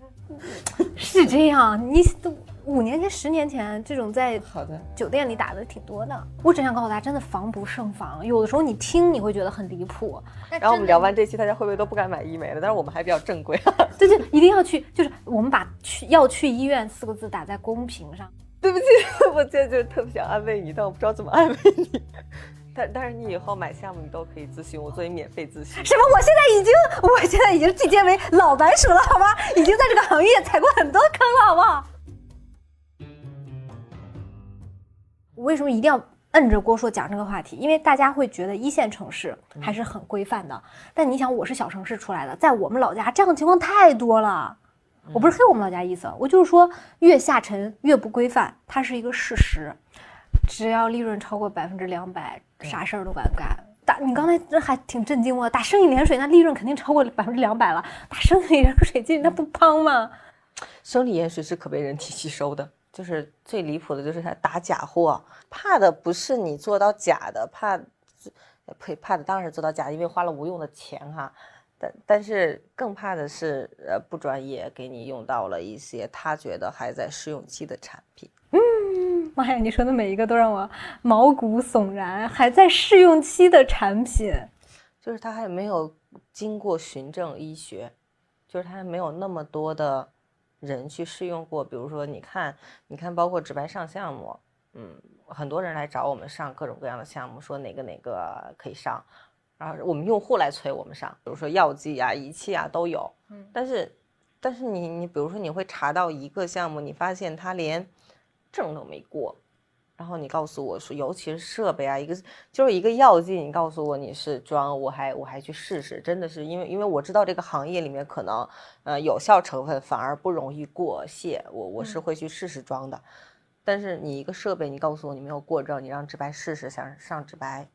Speaker 2: 是这样，你都五年前、十年前这种在好的酒店里打的挺多的。我只想告诉大家，真的防不胜防。有的时候你听你会觉得很离谱。
Speaker 1: 然后我们聊完这期，大家会不会都不敢买医美了？但是我们还比较正规。
Speaker 2: 对对，一定要去，就是我们把去要去医院四个字打在公屏上。
Speaker 1: 对不起，我现在就是特别想安慰你，但我不知道怎么安慰你。但但是你以后买项目，你都可以咨询我，作为免费咨询。
Speaker 2: 什么？我现在已经，我现在已经进阶为老白鼠了，好吗？已经在这个行业踩过很多坑了，好不好？我为什么一定要摁着郭硕讲这个话题？因为大家会觉得一线城市还是很规范的，但你想，我是小城市出来的，在我们老家这样的情况太多了。我不是黑我们老家意思，我就是说越下沉越不规范，它是一个事实。只要利润超过百分之两百。啥事儿都敢干，打你刚才这还挺震惊我，打生理盐水那利润肯定超过百分之两百了，打生理盐水进去那不胖吗？
Speaker 1: 生理盐水是可被人体吸收的，就是最离谱的就是他打假货，怕的不是你做到假的，怕呸怕的当然是做到假，因为花了无用的钱哈，但但是更怕的是呃不专业给你用到了一些他觉得还在试用期的产品。
Speaker 2: 嗯，妈呀！你说的每一个都让我毛骨悚然。还在试用期的产品，
Speaker 1: 就是他还没有经过循证医学，就是他还没有那么多的人去试用过。比如说，你看，你看，包括直白上项目，嗯，很多人来找我们上各种各样的项目，说哪个哪个可以上，然后我们用户来催我们上，比如说药剂啊、仪器啊都有。嗯，但是，但是你你比如说你会查到一个项目，你发现它连。证都没过，然后你告诉我说，尤其是设备啊，一个就是一个药剂，你告诉我你是装，我还我还去试试，真的是因为因为我知道这个行业里面可能呃有效成分反而不容易过卸，我我是会去试试装的。但是你一个设备，你告诉我你没有过证，你让直白试试想上直白，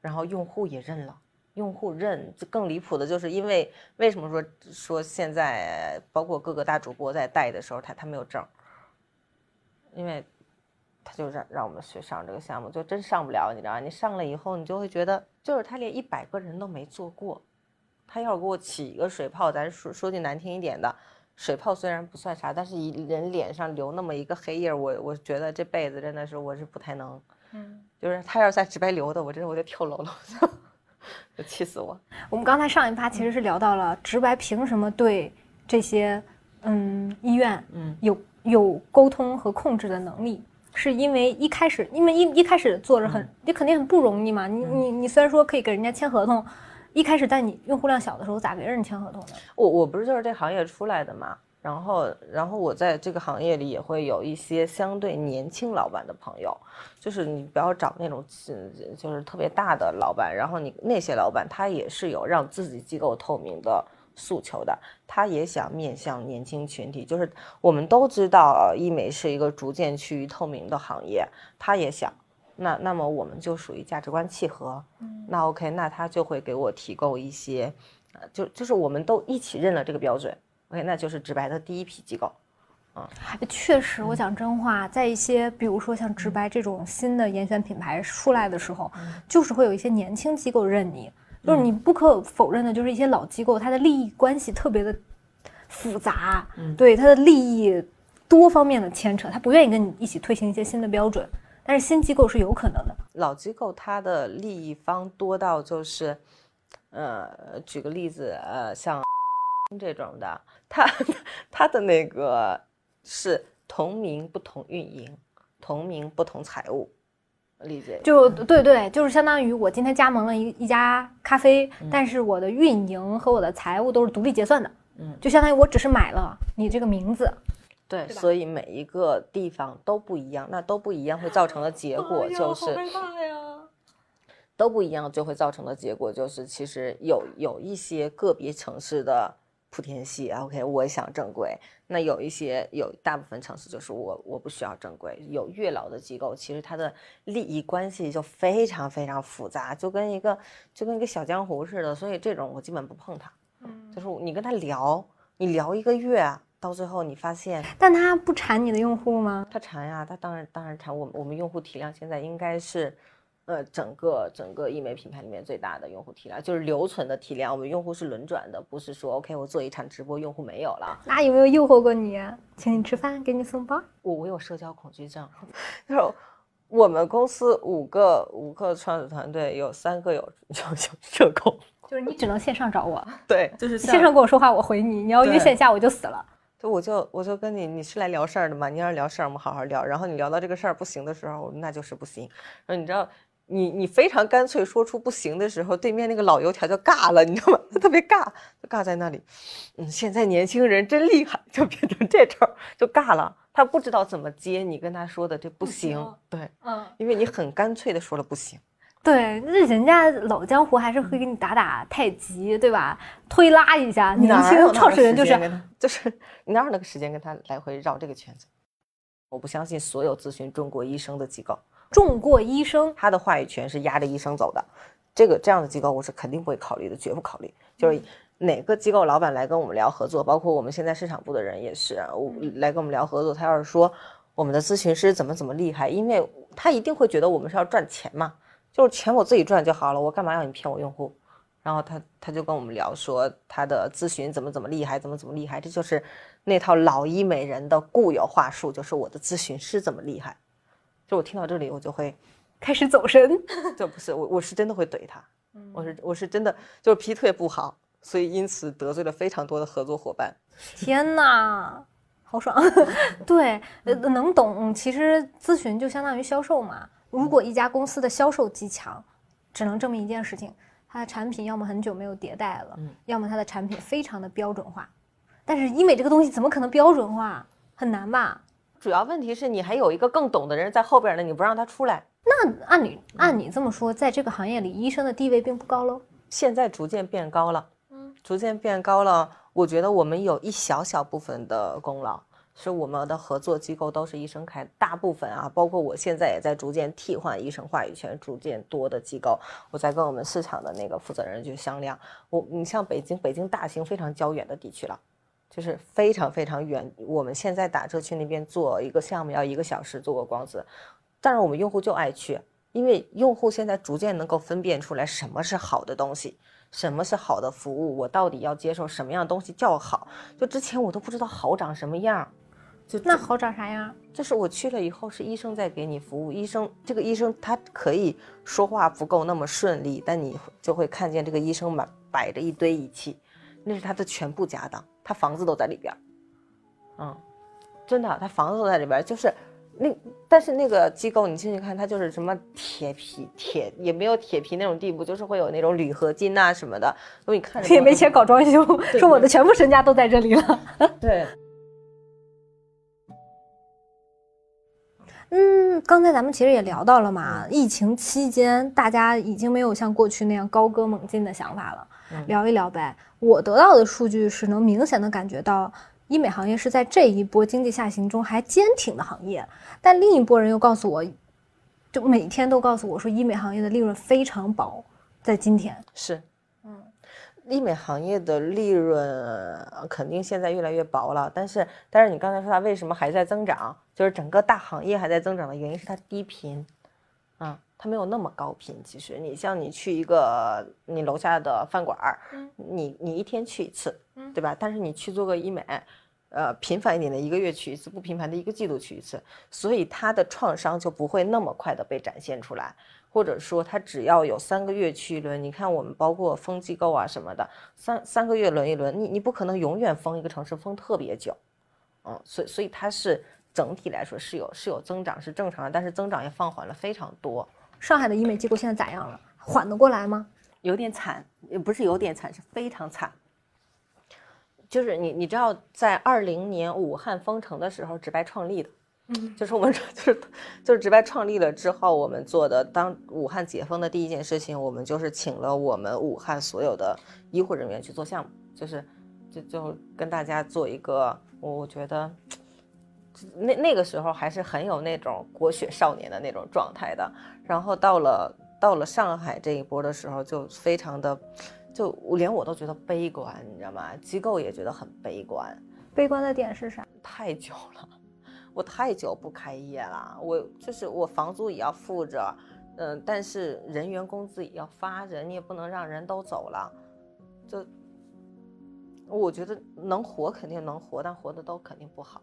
Speaker 1: 然后用户也认了，用户认就。更离谱的就是，因为为什么说说现在包括各个大主播在带的时候，他他没有证，因为他就让让我们去上这个项目，就真上不了，你知道你上了以后，你就会觉得，就是他连一百个人都没做过，他要给我起一个水泡，咱说说句难听一点的。水泡虽然不算啥，但是一人脸上留那么一个黑印儿，我我觉得这辈子真的是我是不太能，嗯，就是他要是在直白留的，我真的我就跳楼了，就气死我。
Speaker 2: 我们刚才上一趴其实是聊到了直白凭什么对这些嗯医院嗯有有沟通和控制的能力，是因为一开始因为一一开始做着很你肯定很不容易嘛，你你你虽然说可以给人家签合同。一开始在你用户量小的时候，咋给人签合同呢？
Speaker 1: 我我不是就是这行业出来的嘛，然后然后我在这个行业里也会有一些相对年轻老板的朋友，就是你不要找那种就是特别大的老板，然后你那些老板他也是有让自己机构透明的诉求的，他也想面向年轻群体，就是我们都知道医美是一个逐渐趋于透明的行业，他也想。那那么我们就属于价值观契合，嗯。那 OK，那他就会给我提供一些，呃，就就是我们都一起认了这个标准，OK，那就是直白的第一批机构，
Speaker 2: 啊，确实，我讲真话，在一些比如说像直白这种新的严选品牌出来的时候，就是会有一些年轻机构认你，就是你不可否认的，就是一些老机构它的利益关系特别的复杂，对它的利益多方面的牵扯，它不愿意跟你一起推行一些新的标准。但是新机构是有可能的，
Speaker 1: 老机构它的利益方多到就是，呃，举个例子，呃，像这种的，它它的那个是同名不同运营，同名不同财务，理解？
Speaker 2: 就对对，就是相当于我今天加盟了一一家咖啡，但是我的运营和我的财务都是独立结算的，嗯，就相当于我只是买了你这个名字。
Speaker 1: 对，所以每一个地方都不一样，那都不一样会造成的结果就是，都不一样就会造成的结果就是，其实有有一些个别城市的莆田系，OK，我想正规，那有一些有大部分城市就是我我不需要正规，有月老的机构，其实它的利益关系就非常非常复杂，就跟一个就跟一个小江湖似的，所以这种我基本不碰它，嗯，就是你跟他聊，你聊一个月。到最后你发现，
Speaker 2: 但他不馋你的用户吗？
Speaker 1: 他馋呀，他当然当然馋。我们我们用户体量现在应该是，呃，整个整个医美品牌里面最大的用户体量，就是留存的体量。我们用户是轮转的，不是说 OK 我做一场直播用户没有了。
Speaker 2: 那有没有诱惑过你，请你吃饭，给你送包？
Speaker 1: 我我有社交恐惧症，就是我们公司五个五个创始团队有三个有 有有社恐，
Speaker 2: 就是你只能线上找我。
Speaker 1: 对，就是
Speaker 2: 线上跟我说话我回你，你要约线下我就死了。
Speaker 1: 就我就我就跟你，你是来聊事儿的吗？你要是聊事儿，我们好好聊。然后你聊到这个事儿不行的时候，那就是不行。然后你知道，你你非常干脆说出不行的时候，对面那个老油条就尬了，你知道吗？他特别尬，就尬在那里。嗯，现在年轻人真厉害，就变成这招，就尬了。他不知道怎么接你跟他说的这不行，对，嗯，因为你很干脆的说了不行。
Speaker 2: 对，那人家老江湖还是会给你打打太极，对吧？推拉一下。年轻创始人就是
Speaker 1: 就是你哪有那个时间跟他来回绕这个圈子？我不相信所有咨询中国医生的机构，
Speaker 2: 中国医生
Speaker 1: 他的话语权是压着医生走的。这个这样的机构我是肯定不会考虑的，绝不考虑。就是哪个机构老板来跟我们聊合作，包括我们现在市场部的人也是，我来跟我们聊合作，他要是说我们的咨询师怎么怎么厉害，因为他一定会觉得我们是要赚钱嘛。就是钱我自己赚就好了，我干嘛要你骗我用户？然后他他就跟我们聊说他的咨询怎么怎么厉害，怎么怎么厉害，这就是那套老医美人的固有话术，就是我的咨询师怎么厉害。就我听到这里，我就会
Speaker 2: 开始走神。
Speaker 1: 这不是我，我是真的会怼他。我是我是真的就是脾气特别不好，所以因此得罪了非常多的合作伙伴。
Speaker 2: 天哪，好爽！对，能懂。其实咨询就相当于销售嘛。如果一家公司的销售极强，只能证明一件事情：它的产品要么很久没有迭代了，要么它的产品非常的标准化。但是医美这个东西怎么可能标准化？很难吧？
Speaker 1: 主要问题是你还有一个更懂的人在后边呢，你不让他出来。
Speaker 2: 那按你按你这么说，在这个行业里，医生的地位并不高喽？
Speaker 1: 现在逐渐变高了，嗯，逐渐变高了。我觉得我们有一小小部分的功劳。是我们的合作机构都是医生开，大部分啊，包括我现在也在逐渐替换医生话语权逐渐多的机构，我在跟我们市场的那个负责人去商量。我你像北京，北京大兴非常较远的地区了。就是非常非常远，我们现在打车去那边做一个项目要一个小时，做个光子，但是我们用户就爱去，因为用户现在逐渐能够分辨出来什么是好的东西，什么是好的服务，我到底要接受什么样的东西叫好。就之前我都不知道好长什么样，
Speaker 2: 就那好长啥样？
Speaker 1: 就是我去了以后是医生在给你服务，医生这个医生他可以说话不够那么顺利，但你就会看见这个医生满摆着一堆仪器，那是他的全部家当。他房子都在里边，嗯，真的，他房子都在里边，就是那，但是那个机构你进去看，它就是什么铁皮铁也没有铁皮那种地步，就是会有那种铝合金呐什么的，所以你看
Speaker 2: 也没钱搞装修，说我的全部身家都在这里了。
Speaker 1: 对，
Speaker 2: 嗯，刚才咱们其实也聊到了嘛，疫情期间大家已经没有像过去那样高歌猛进的想法了。聊一聊呗。我得到的数据是能明显的感觉到，医美行业是在这一波经济下行中还坚挺的行业。但另一波人又告诉我，就每天都告诉我说，医美行业的利润非常薄。在今天
Speaker 1: 是，嗯，医美行业的利润肯定现在越来越薄了。但是，但是你刚才说它为什么还在增长？就是整个大行业还在增长的原因是它低频，啊。它没有那么高频，其实你像你去一个你楼下的饭馆儿，你你一天去一次，对吧？但是你去做个医美，呃，频繁一点的一个月去一次，不频繁的一个季度去一次，所以它的创伤就不会那么快的被展现出来，或者说它只要有三个月去一轮。你看我们包括封机构啊什么的，三三个月轮一轮，你你不可能永远封一个城市封特别久，嗯，所以所以它是整体来说是有是有增长是正常的，但是增长也放缓了非常多。
Speaker 2: 上海的医美机构现在咋样了？缓得过来吗？
Speaker 1: 有点惨，也不是有点惨，是非常惨。就是你，你知道，在二零年武汉封城的时候，直白创立的，嗯，就是我们就是就是直白创立了之后，我们做的，当武汉解封的第一件事情，我们就是请了我们武汉所有的医护人员去做项目，就是就就跟大家做一个，我我觉得。那那个时候还是很有那种国学少年的那种状态的，然后到了到了上海这一波的时候，就非常的，就连我都觉得悲观，你知道吗？机构也觉得很悲观。
Speaker 2: 悲观的点是啥？
Speaker 1: 太久了，我太久不开业了，我就是我房租也要付着，嗯，但是人员工资也要发着，你也不能让人都走了，就。我觉得能活肯定能活，但活的都肯定不好。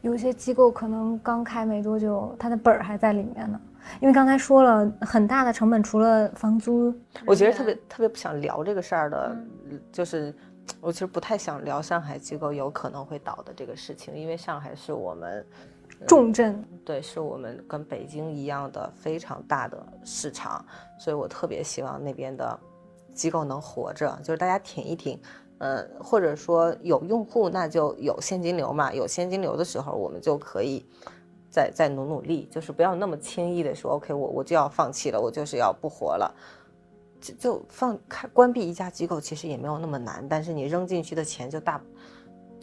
Speaker 2: 有些机构可能刚开没多久，他的本儿还在里面呢。因为刚才说了很大的成本，除了房租，
Speaker 1: 我觉得特别特别不想聊这个事儿的，就是我其实不太想聊上海机构有可能会倒的这个事情，因为上海是我们
Speaker 2: 重镇，
Speaker 1: 对，是我们跟北京一样的非常大的市场，所以我特别希望那边的机构能活着，就是大家挺一挺。呃，或者说有用户，那就有现金流嘛。有现金流的时候，我们就可以再再努努力，就是不要那么轻易的说 OK，我我就要放弃了，我就是要不活了，就就放开关闭一家机构，其实也没有那么难。但是你扔进去的钱就大，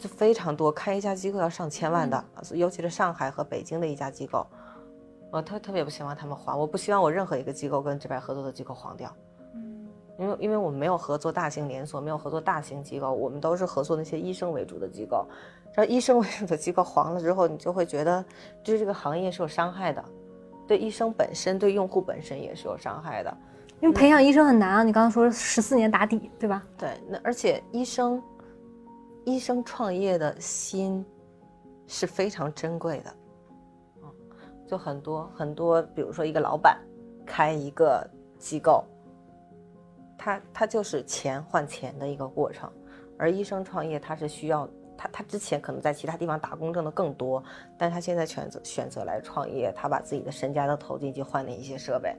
Speaker 1: 就非常多。开一家机构要上千万的，尤其是上海和北京的一家机构，我特特别不希望他们黄，我不希望我任何一个机构跟直白合作的机构黄掉。因为因为我们没有合作大型连锁，没有合作大型机构，我们都是合作那些医生为主的机构。这医生为主的机构黄了之后，你就会觉得对这个行业是有伤害的，对医生本身、对用户本身也是有伤害的。
Speaker 2: 因为培养医生很难啊，你刚刚说十四年打底，对吧？
Speaker 1: 对，那而且医生，医生创业的心是非常珍贵的。嗯，就很多很多，比如说一个老板开一个机构。他他就是钱换钱的一个过程，而医生创业他是需要他他之前可能在其他地方打工挣的更多，但他现在选择选择来创业，他把自己的身家都投进去换了一些设备，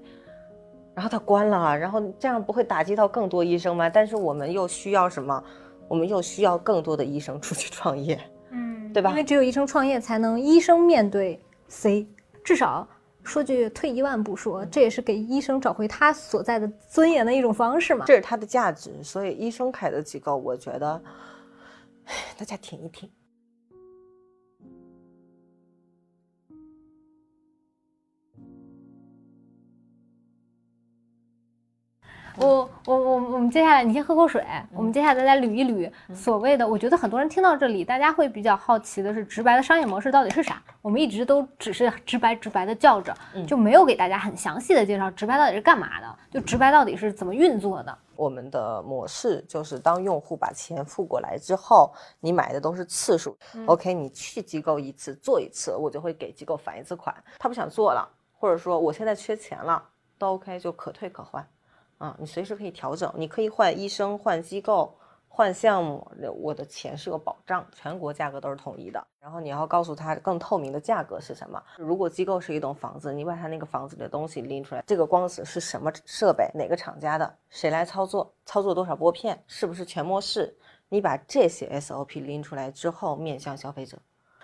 Speaker 1: 然后他关了，然后这样不会打击到更多医生吗？但是我们又需要什么？我们又需要更多的医生出去创业，嗯，对吧？
Speaker 2: 因为只有医生创业，才能医生面对 C，至少。说句退一万步说，这也是给医生找回他所在的尊严的一种方式嘛。
Speaker 1: 这是他的价值，所以医生开的机构，我觉得大家挺一挺。
Speaker 2: 我我我我们接下来你先喝口水，我们接下来再捋一捋所谓的，我觉得很多人听到这里，大家会比较好奇的是，直白的商业模式到底是啥？我们一直都只是直白直白的叫着，就没有给大家很详细的介绍直白到底是干嘛的，就直白到底是怎么运作的。
Speaker 1: 我们的模式就是，当用户把钱付过来之后，你买的都是次数。OK，你去机构一次做一次，我就会给机构返一次款。他不想做了，或者说我现在缺钱了，都 OK，就可退可换。啊，你随时可以调整，你可以换医生、换机构、换项目，我的钱是有保障，全国价格都是统一的。然后你要告诉他更透明的价格是什么。如果机构是一栋房子，你把他那个房子的东西拎出来，这个光子是什么设备，哪个厂家的，谁来操作，操作多少拨片，是不是全模式？你把这些 SOP 拎出来之后，面向消费者，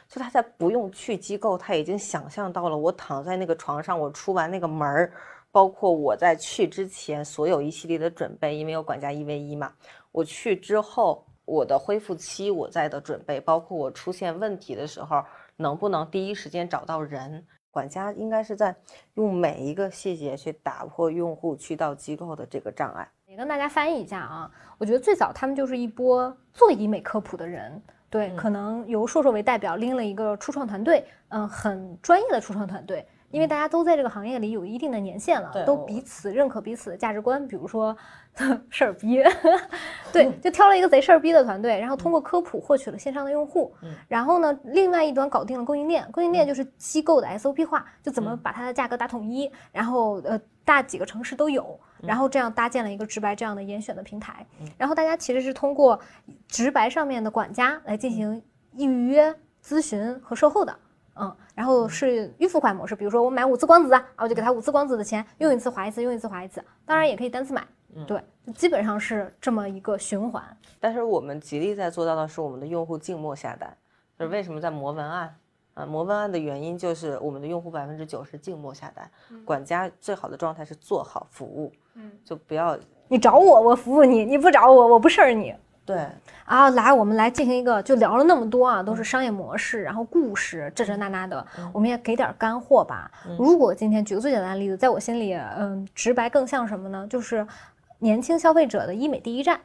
Speaker 1: 就他在不用去机构，他已经想象到了，我躺在那个床上，我出完那个门儿。包括我在去之前所有一系列的准备，因为有管家一 v 一嘛，我去之后我的恢复期我在的准备，包括我出现问题的时候能不能第一时间找到人，管家应该是在用每一个细节去打破用户去到机构的这个障碍。
Speaker 2: 也跟大家翻译一下啊，我觉得最早他们就是一波做医美科普的人，对，可能由硕硕为代表拎了一个初创团队，嗯，很专业的初创团队。因为大家都在这个行业里有一定的年限了，都彼此认可彼此的价值观。比如说，事儿逼，对，就挑了一个贼事儿逼的团队，然后通过科普获取了线上的用户。然后呢，另外一端搞定了供应链，供应链就是机构的 SOP 化，就怎么把它的价格打统一，然后呃，大几个城市都有，然后这样搭建了一个直白这样的严选的平台。然后大家其实是通过直白上面的管家来进行预约、咨询和售后的。嗯，然后是预付款模式，比如说我买五次光子啊，我就给他五次光子的钱，用一次划一次，用一次划一次。当然也可以单次买，对，基本上是这么一个循环。
Speaker 1: 但是我们极力在做到的是我们的用户静默下单，就是为什么在磨文案啊？磨文案的原因就是我们的用户百分之九十静默下单，管家最好的状态是做好服务，嗯，就不要
Speaker 2: 你找我，我服务你；你不找我，我不事儿你。
Speaker 1: 对
Speaker 2: 啊，来，我们来进行一个，就聊了那么多啊，都是商业模式，然后故事，这这那那的，我们也给点干货吧。如果今天举个最简单的例子，在我心里，嗯，直白更像什么呢？就是年轻消费者的医美第一站。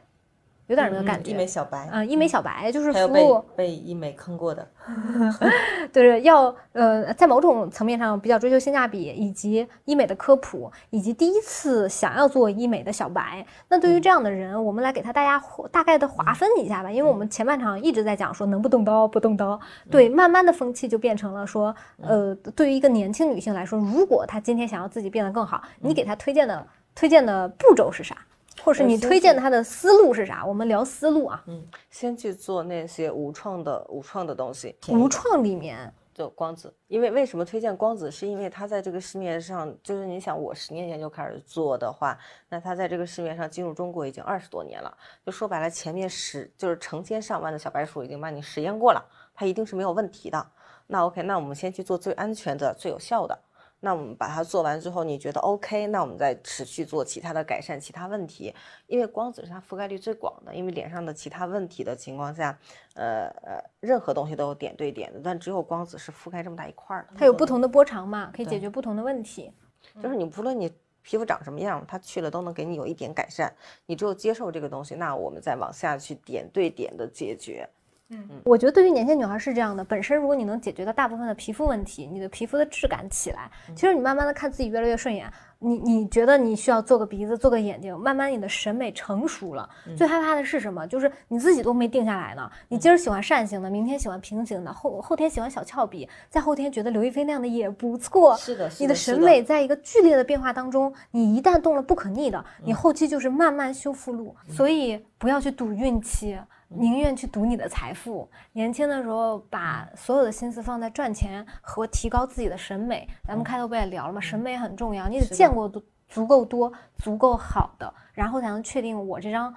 Speaker 2: 有点那个感觉，
Speaker 1: 医美小白
Speaker 2: 嗯，医美小白就是服
Speaker 1: 务。被医美坑过的，
Speaker 2: 就是，要呃，在某种层面上比较追求性价比，以及医美的科普，以及第一次想要做医美的小白。那对于这样的人，我们来给他大家大概的划分一下吧，因为我们前半场一直在讲说能不动刀不动刀，对，慢慢的风气就变成了说，呃，对于一个年轻女性来说，如果她今天想要自己变得更好，你给她推荐的推荐的步骤是啥？或是你推荐他的思路是啥？我们聊思路啊。
Speaker 1: 嗯，先去做那些无创的无创的东西。
Speaker 2: 无创里面
Speaker 1: 就光子，因为为什么推荐光子？是因为它在这个市面上，就是你想，我十年前就开始做的话，那它在这个市面上进入中国已经二十多年了。就说白了，前面十就是成千上万的小白鼠已经帮你实验过了，它一定是没有问题的。那 OK，那我们先去做最安全的、最有效的。那我们把它做完之后，你觉得 OK？那我们再持续做其他的改善，其他问题。因为光子是它覆盖率最广的，因为脸上的其他问题的情况下，呃呃，任何东西都有点对点的，但只有光子是覆盖这么大一块儿的。
Speaker 2: 它有不同的波长嘛，可以解决不同的问题。
Speaker 1: 就是你不论你皮肤长什么样，它去了都能给你有一点改善。你只有接受这个东西，那我们再往下去点对点的解决。
Speaker 2: 嗯，我觉得对于年轻女孩是这样的，本身如果你能解决到大部分的皮肤问题，你的皮肤的质感起来，其实你慢慢的看自己越来越顺眼。你你觉得你需要做个鼻子，做个眼睛，慢慢你的审美成熟了。最害怕的是什么？就是你自己都没定下来呢。你今儿喜欢扇形的，明天喜欢平行的，后后天喜欢小翘鼻，再后天觉得刘亦菲那样的也不错。
Speaker 1: 是的，
Speaker 2: 你的审美在一个剧烈的变化当中，你一旦动了不可逆的，你后期就是慢慢修复路。所以不要去赌运气。宁愿去赌你的财富。年轻的时候，把所有的心思放在赚钱和提高自己的审美。咱们开头不也聊了吗？审美很重要，你得见过足足够多、足够好的，然后才能确定我这张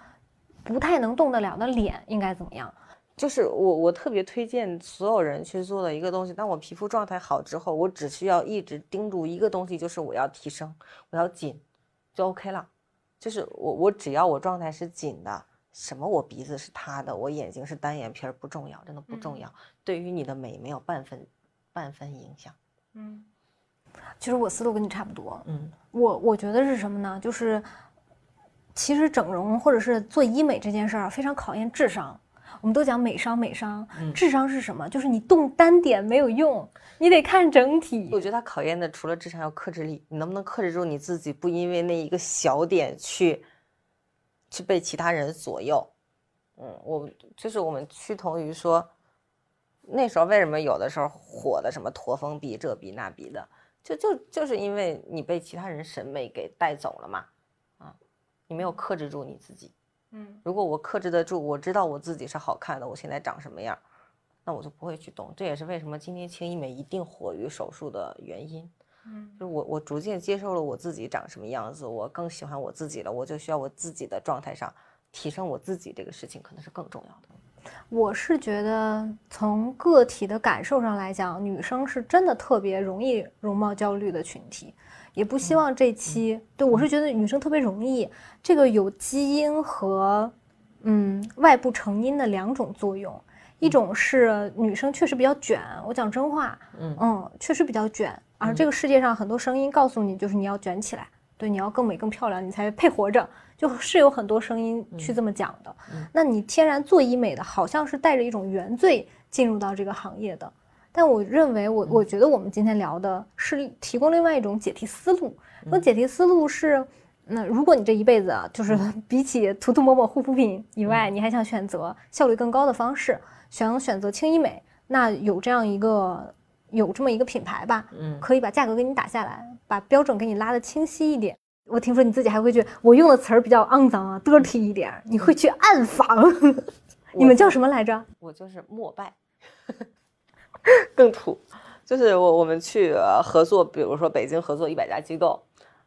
Speaker 2: 不太能动得了的脸应该怎么样。
Speaker 1: 就是我，我特别推荐所有人去做的一个东西。当我皮肤状态好之后，我只需要一直盯住一个东西，就是我要提升，我要紧，就 OK 了。就是我，我只要我状态是紧的。什么？我鼻子是塌的，我眼睛是单眼皮儿，不重要，真的不重要。对于你的美没有半分半分影响。
Speaker 2: 嗯，其实我思路跟你差不多。嗯，我我觉得是什么呢？就是其实整容或者是做医美这件事儿非常考验智商。我们都讲美商，美商，智商是什么？就是你动单点没有用，你得看整体。
Speaker 1: 我觉得它考验的除了智商，要克制力。你能不能克制住你自己，不因为那一个小点去，去被其他人左右？嗯，我就是我们趋同于说，那时候为什么有的时候火的什么驼峰鼻这鼻那鼻的，就就就是因为你被其他人审美给带走了嘛，啊，你没有克制住你自己。嗯，如果我克制得住，我知道我自己是好看的，我现在长什么样，那我就不会去动。这也是为什么今天轻医美一定火于手术的原因。嗯，就是我我逐渐接受了我自己长什么样子，我更喜欢我自己了，我就需要我自己的状态上提升我自己，这个事情可能是更重要的。
Speaker 2: 我是觉得从个体的感受上来讲，女生是真的特别容易容貌焦虑的群体。也不希望这期对我是觉得女生特别容易，这个有基因和嗯外部成因的两种作用，一种是女生确实比较卷，我讲真话，嗯嗯，确实比较卷，而这个世界上很多声音告诉你就是你要卷起来，对，你要更美更漂亮，你才配活着，就是有很多声音去这么讲的。那你天然做医美的，好像是带着一种原罪进入到这个行业的。但我认为，我我觉得我们今天聊的是提供另外一种解题思路。那解题思路是，那如果你这一辈子啊，就是 比起涂涂抹抹护肤品以外，你还想选择效率更高的方式，想选择轻医美，那有这样一个有这么一个品牌吧，嗯，可以把价格给你打下来，把标准给你拉的清晰一点。我听说你自己还会去，我用的词儿比较肮脏啊，dirty 一点，你会去暗访。你们叫什么来着？
Speaker 1: 我就是膜拜。更土，就是我我们去合作，比如说北京合作一百家机构，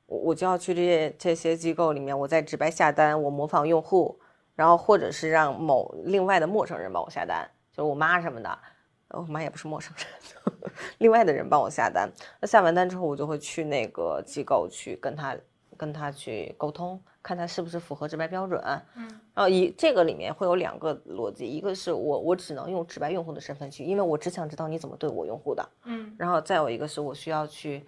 Speaker 1: 我我就要去这些这些机构里面，我在直白下单，我模仿用户，然后或者是让某另外的陌生人帮我下单，就是我妈什么的，我妈也不是陌生人，另外的人帮我下单，那下完单之后，我就会去那个机构去跟他跟他去沟通。看他是不是符合直白标准，嗯，然后一这个里面会有两个逻辑，一个是我我只能用直白用户的身份去，因为我只想知道你怎么对我用户的，嗯，然后再有一个是我需要去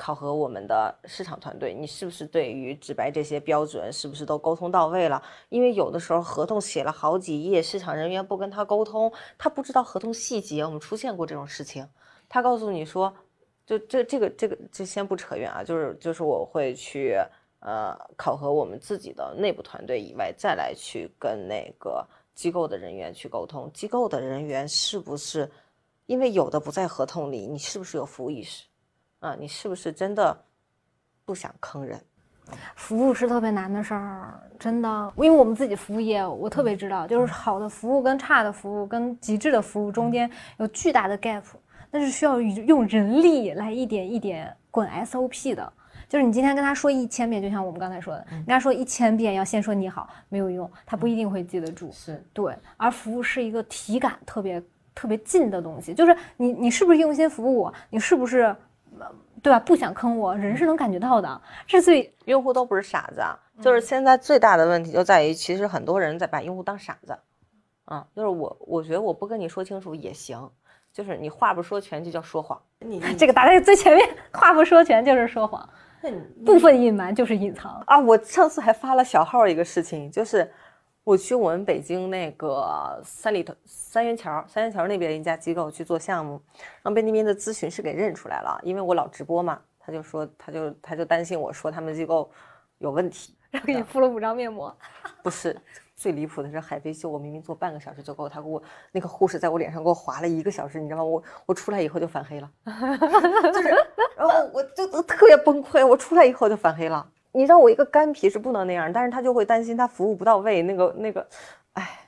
Speaker 1: 考核我们的市场团队，你是不是对于直白这些标准是不是都沟通到位了？因为有的时候合同写了好几页，市场人员不跟他沟通，他不知道合同细节，我们出现过这种事情，他告诉你说，就这这个这个就先不扯远啊，就是就是我会去。呃，考核我们自己的内部团队以外，再来去跟那个机构的人员去沟通。机构的人员是不是，因为有的不在合同里，你是不是有服务意识？啊，你是不是真的不想坑人？
Speaker 2: 服务是特别难的事儿，真的。因为我们自己服务业，我特别知道，就是好的服务跟差的服务跟极致的服务中间有巨大的 gap，那是需要用人力来一点一点滚 SOP 的。就是你今天跟他说一千遍，就像我们刚才说的，跟他说一千遍要先说你好，没有用，他不一定会记得住。
Speaker 1: 是
Speaker 2: 对，而服务是一个体感特别特别近的东西，就是你你是不是用心服务我，你是不是，对吧？不想坑我，人是能感觉到的。这最
Speaker 1: 用户都不是傻子，就是现在最大的问题就在于，其实很多人在把用户当傻子。嗯，就是我我觉得我不跟你说清楚也行，就是你话不说全就叫说谎。你
Speaker 2: 这个打在最前面，话不说全就是说谎。部分隐瞒就是隐藏
Speaker 1: 啊！我上次还发了小号一个事情，就是我去我们北京那个三里屯三元桥三元桥那边一家机构去做项目，然后被那边的咨询师给认出来了，因为我老直播嘛，他就说他就他就担心我说他们机构有问题，
Speaker 2: 然后给你敷了五张面膜，
Speaker 1: 不是。最离谱的是海飞秀，我明明做半个小时就够，他给我那个护士在我脸上给我划了一个小时，你知道吗？我我出来以后就反黑了，就是，然后我就特别崩溃，我出来以后就反黑了。你让我一个干皮是不能那样，但是他就会担心他服务不到位，那个那个，哎，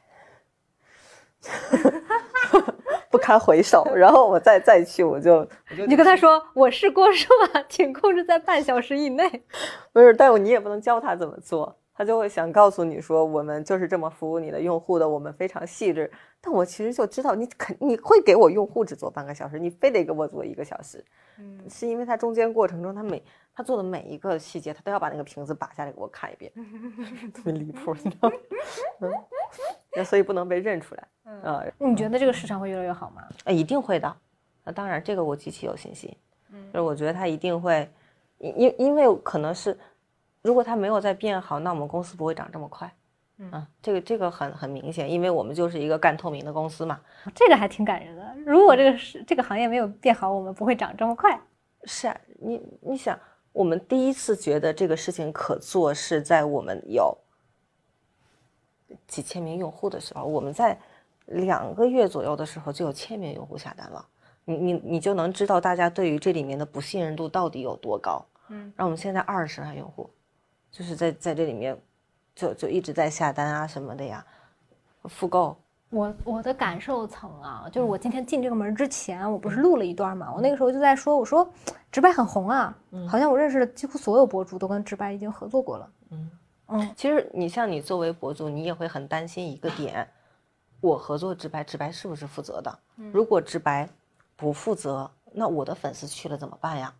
Speaker 1: 不堪回首。然后我再再去，我就
Speaker 2: 你跟他说我是郭硕，请控制在半小时以内。
Speaker 1: 不是，但我你也不能教他怎么做。他就会想告诉你说，我们就是这么服务你的用户的，我们非常细致。但我其实就知道你肯你会给我用户只做半个小时，你非得给我做一个小时，嗯，是因为他中间过程中他每他做的每一个细节，他都要把那个瓶子拔下来给我看一遍，特别离谱，你知道吗？那所以不能被认出来。
Speaker 2: 啊，你觉得这个市场会越来越好吗？
Speaker 1: 啊，一定会的。那当然，这个我极其有信心。嗯，就是我觉得他一定会，因因为可能是。如果它没有在变好，那我们公司不会涨这么快。嗯，这个这个很很明显，因为我们就是一个干透明的公司嘛。
Speaker 2: 这个还挺感人的。如果这个是这个行业没有变好，我们不会涨这么快。
Speaker 1: 是啊，你你想，我们第一次觉得这个事情可做，是在我们有几千名用户的时候。我们在两个月左右的时候就有千名用户下单了。你你你就能知道大家对于这里面的不信任度到底有多高。嗯，让我们现在二十万用户，就是在在这里面。就就一直在下单啊什么的呀，复购。
Speaker 2: 我我的感受层啊，就是我今天进这个门之前，我不是录了一段嘛？我那个时候就在说，我说直白很红啊，好像我认识的几乎所有博主都跟直白已经合作过了。嗯
Speaker 1: 嗯，其实你像你作为博主，你也会很担心一个点，我合作直白，直白是不是负责的？如果直白不负责，那我的粉丝去了怎么办呀？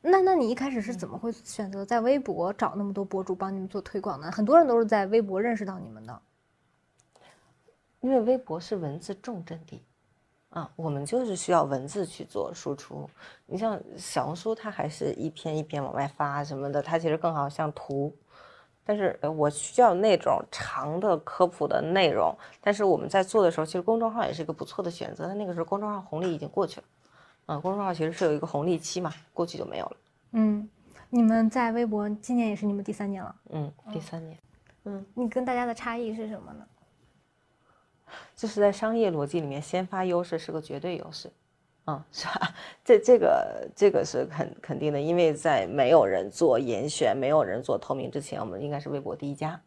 Speaker 2: 那那你一开始是怎么会选择在微博找那么多博主帮你们做推广呢？很多人都是在微博认识到你们的，
Speaker 1: 因为微博是文字重阵地，啊，我们就是需要文字去做输出。你像小红书，它还是一篇一篇往外发什么的，它其实更好像图。但是我需要那种长的科普的内容。但是我们在做的时候，其实公众号也是一个不错的选择。但那个时候公众号红利已经过去了。嗯，公众号其实是有一个红利期嘛，过去就没有了。
Speaker 2: 嗯，你们在微博今年也是你们第三年了。
Speaker 1: 嗯，第三年。
Speaker 2: 嗯，你跟大家的差异是什么呢？
Speaker 1: 就是在商业逻辑里面，先发优势是个绝对优势。嗯，是吧？这这个这个是肯肯定的，因为在没有人做严选、没有人做透明之前，我们应该是微博第一家。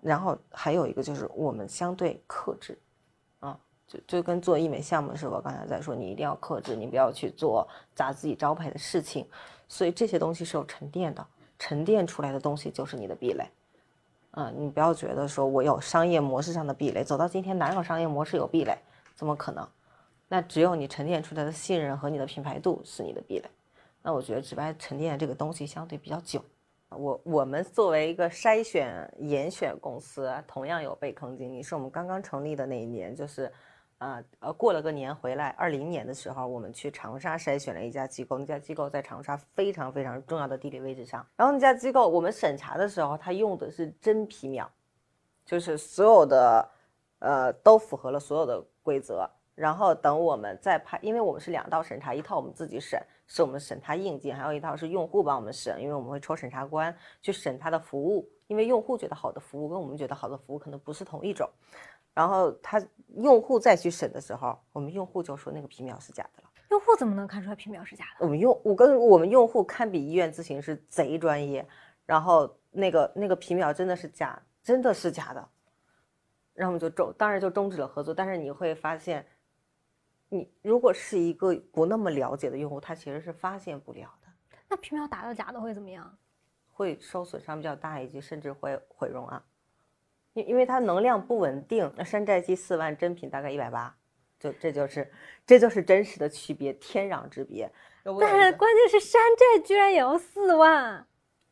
Speaker 1: 然后还有一个就是我们相对克制。就就跟做医美项目似的，我刚才在说，你一定要克制，你不要去做砸自己招牌的事情。所以这些东西是有沉淀的，沉淀出来的东西就是你的壁垒。嗯，你不要觉得说我有商业模式上的壁垒，走到今天哪有商业模式有壁垒？怎么可能？那只有你沉淀出来的信任和你的品牌度是你的壁垒。那我觉得直白沉淀这个东西相对比较久。我我们作为一个筛选严选公司，同样有被坑经历，是我们刚刚成立的那一年，就是。啊，呃，过了个年回来，二零年的时候，我们去长沙筛选了一家机构，那家机构在长沙非常非常重要的地理位置上。然后那家机构，我们审查的时候，他用的是真皮秒，就是所有的，呃，都符合了所有的规则。然后等我们再拍，因为我们是两道审查，一套我们自己审，是我们审他硬件，还有一套是用户帮我们审，因为我们会抽审查官去审他的服务，因为用户觉得好的服务跟我们觉得好的服务可能不是同一种。然后他用户再去审的时候，我们用户就说那个皮秒是假的了。
Speaker 2: 用户怎么能看出来皮秒是假的？
Speaker 1: 我们用我跟我们用户堪比医院咨询师，贼专业。然后那个那个皮秒真的是假，真的是假的。然后我们就终，当然就终止了合作。但是你会发现，你如果是一个不那么了解的用户，他其实是发现不了的。
Speaker 2: 那皮秒打到假的会怎么样？
Speaker 1: 会受损伤比较大，以及甚至会毁容啊。因因为它能量不稳定，那山寨机四万，真品大概一百八，就这就是这就是真实的区别，天壤之别。
Speaker 2: 但是关键是山寨居然也要四万，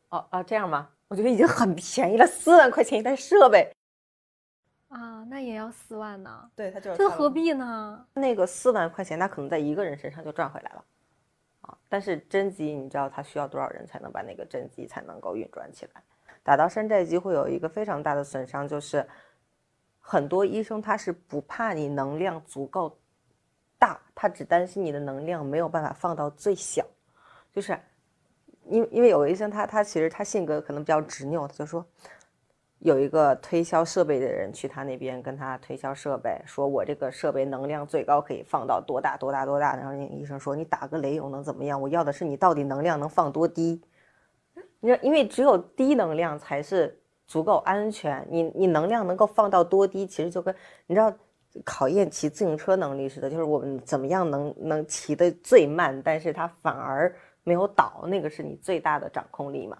Speaker 1: 哦哦这样吗？我觉得已经很便宜了，四万块钱一台设备
Speaker 2: 啊，那也要四万呢？
Speaker 1: 对，它就是
Speaker 2: 这何必呢？
Speaker 1: 那个四万块钱，他可能在一个人身上就赚回来了啊。但是真机，你知道它需要多少人才能把那个真机才能够运转起来？打到山寨机会有一个非常大的损伤，就是很多医生他是不怕你能量足够大，他只担心你的能量没有办法放到最小。就是因为因为有个医生他他其实他性格可能比较执拗，他就说有一个推销设备的人去他那边跟他推销设备，说我这个设备能量最高可以放到多大多大多大，然后那个医生说你打个雷又能怎么样？我要的是你到底能量能放多低。你知道，因为只有低能量才是足够安全。你你能量能够放到多低，其实就跟你知道考验骑自行车能力似的，就是我们怎么样能能骑得最慢，但是它反而没有倒，那个是你最大的掌控力嘛。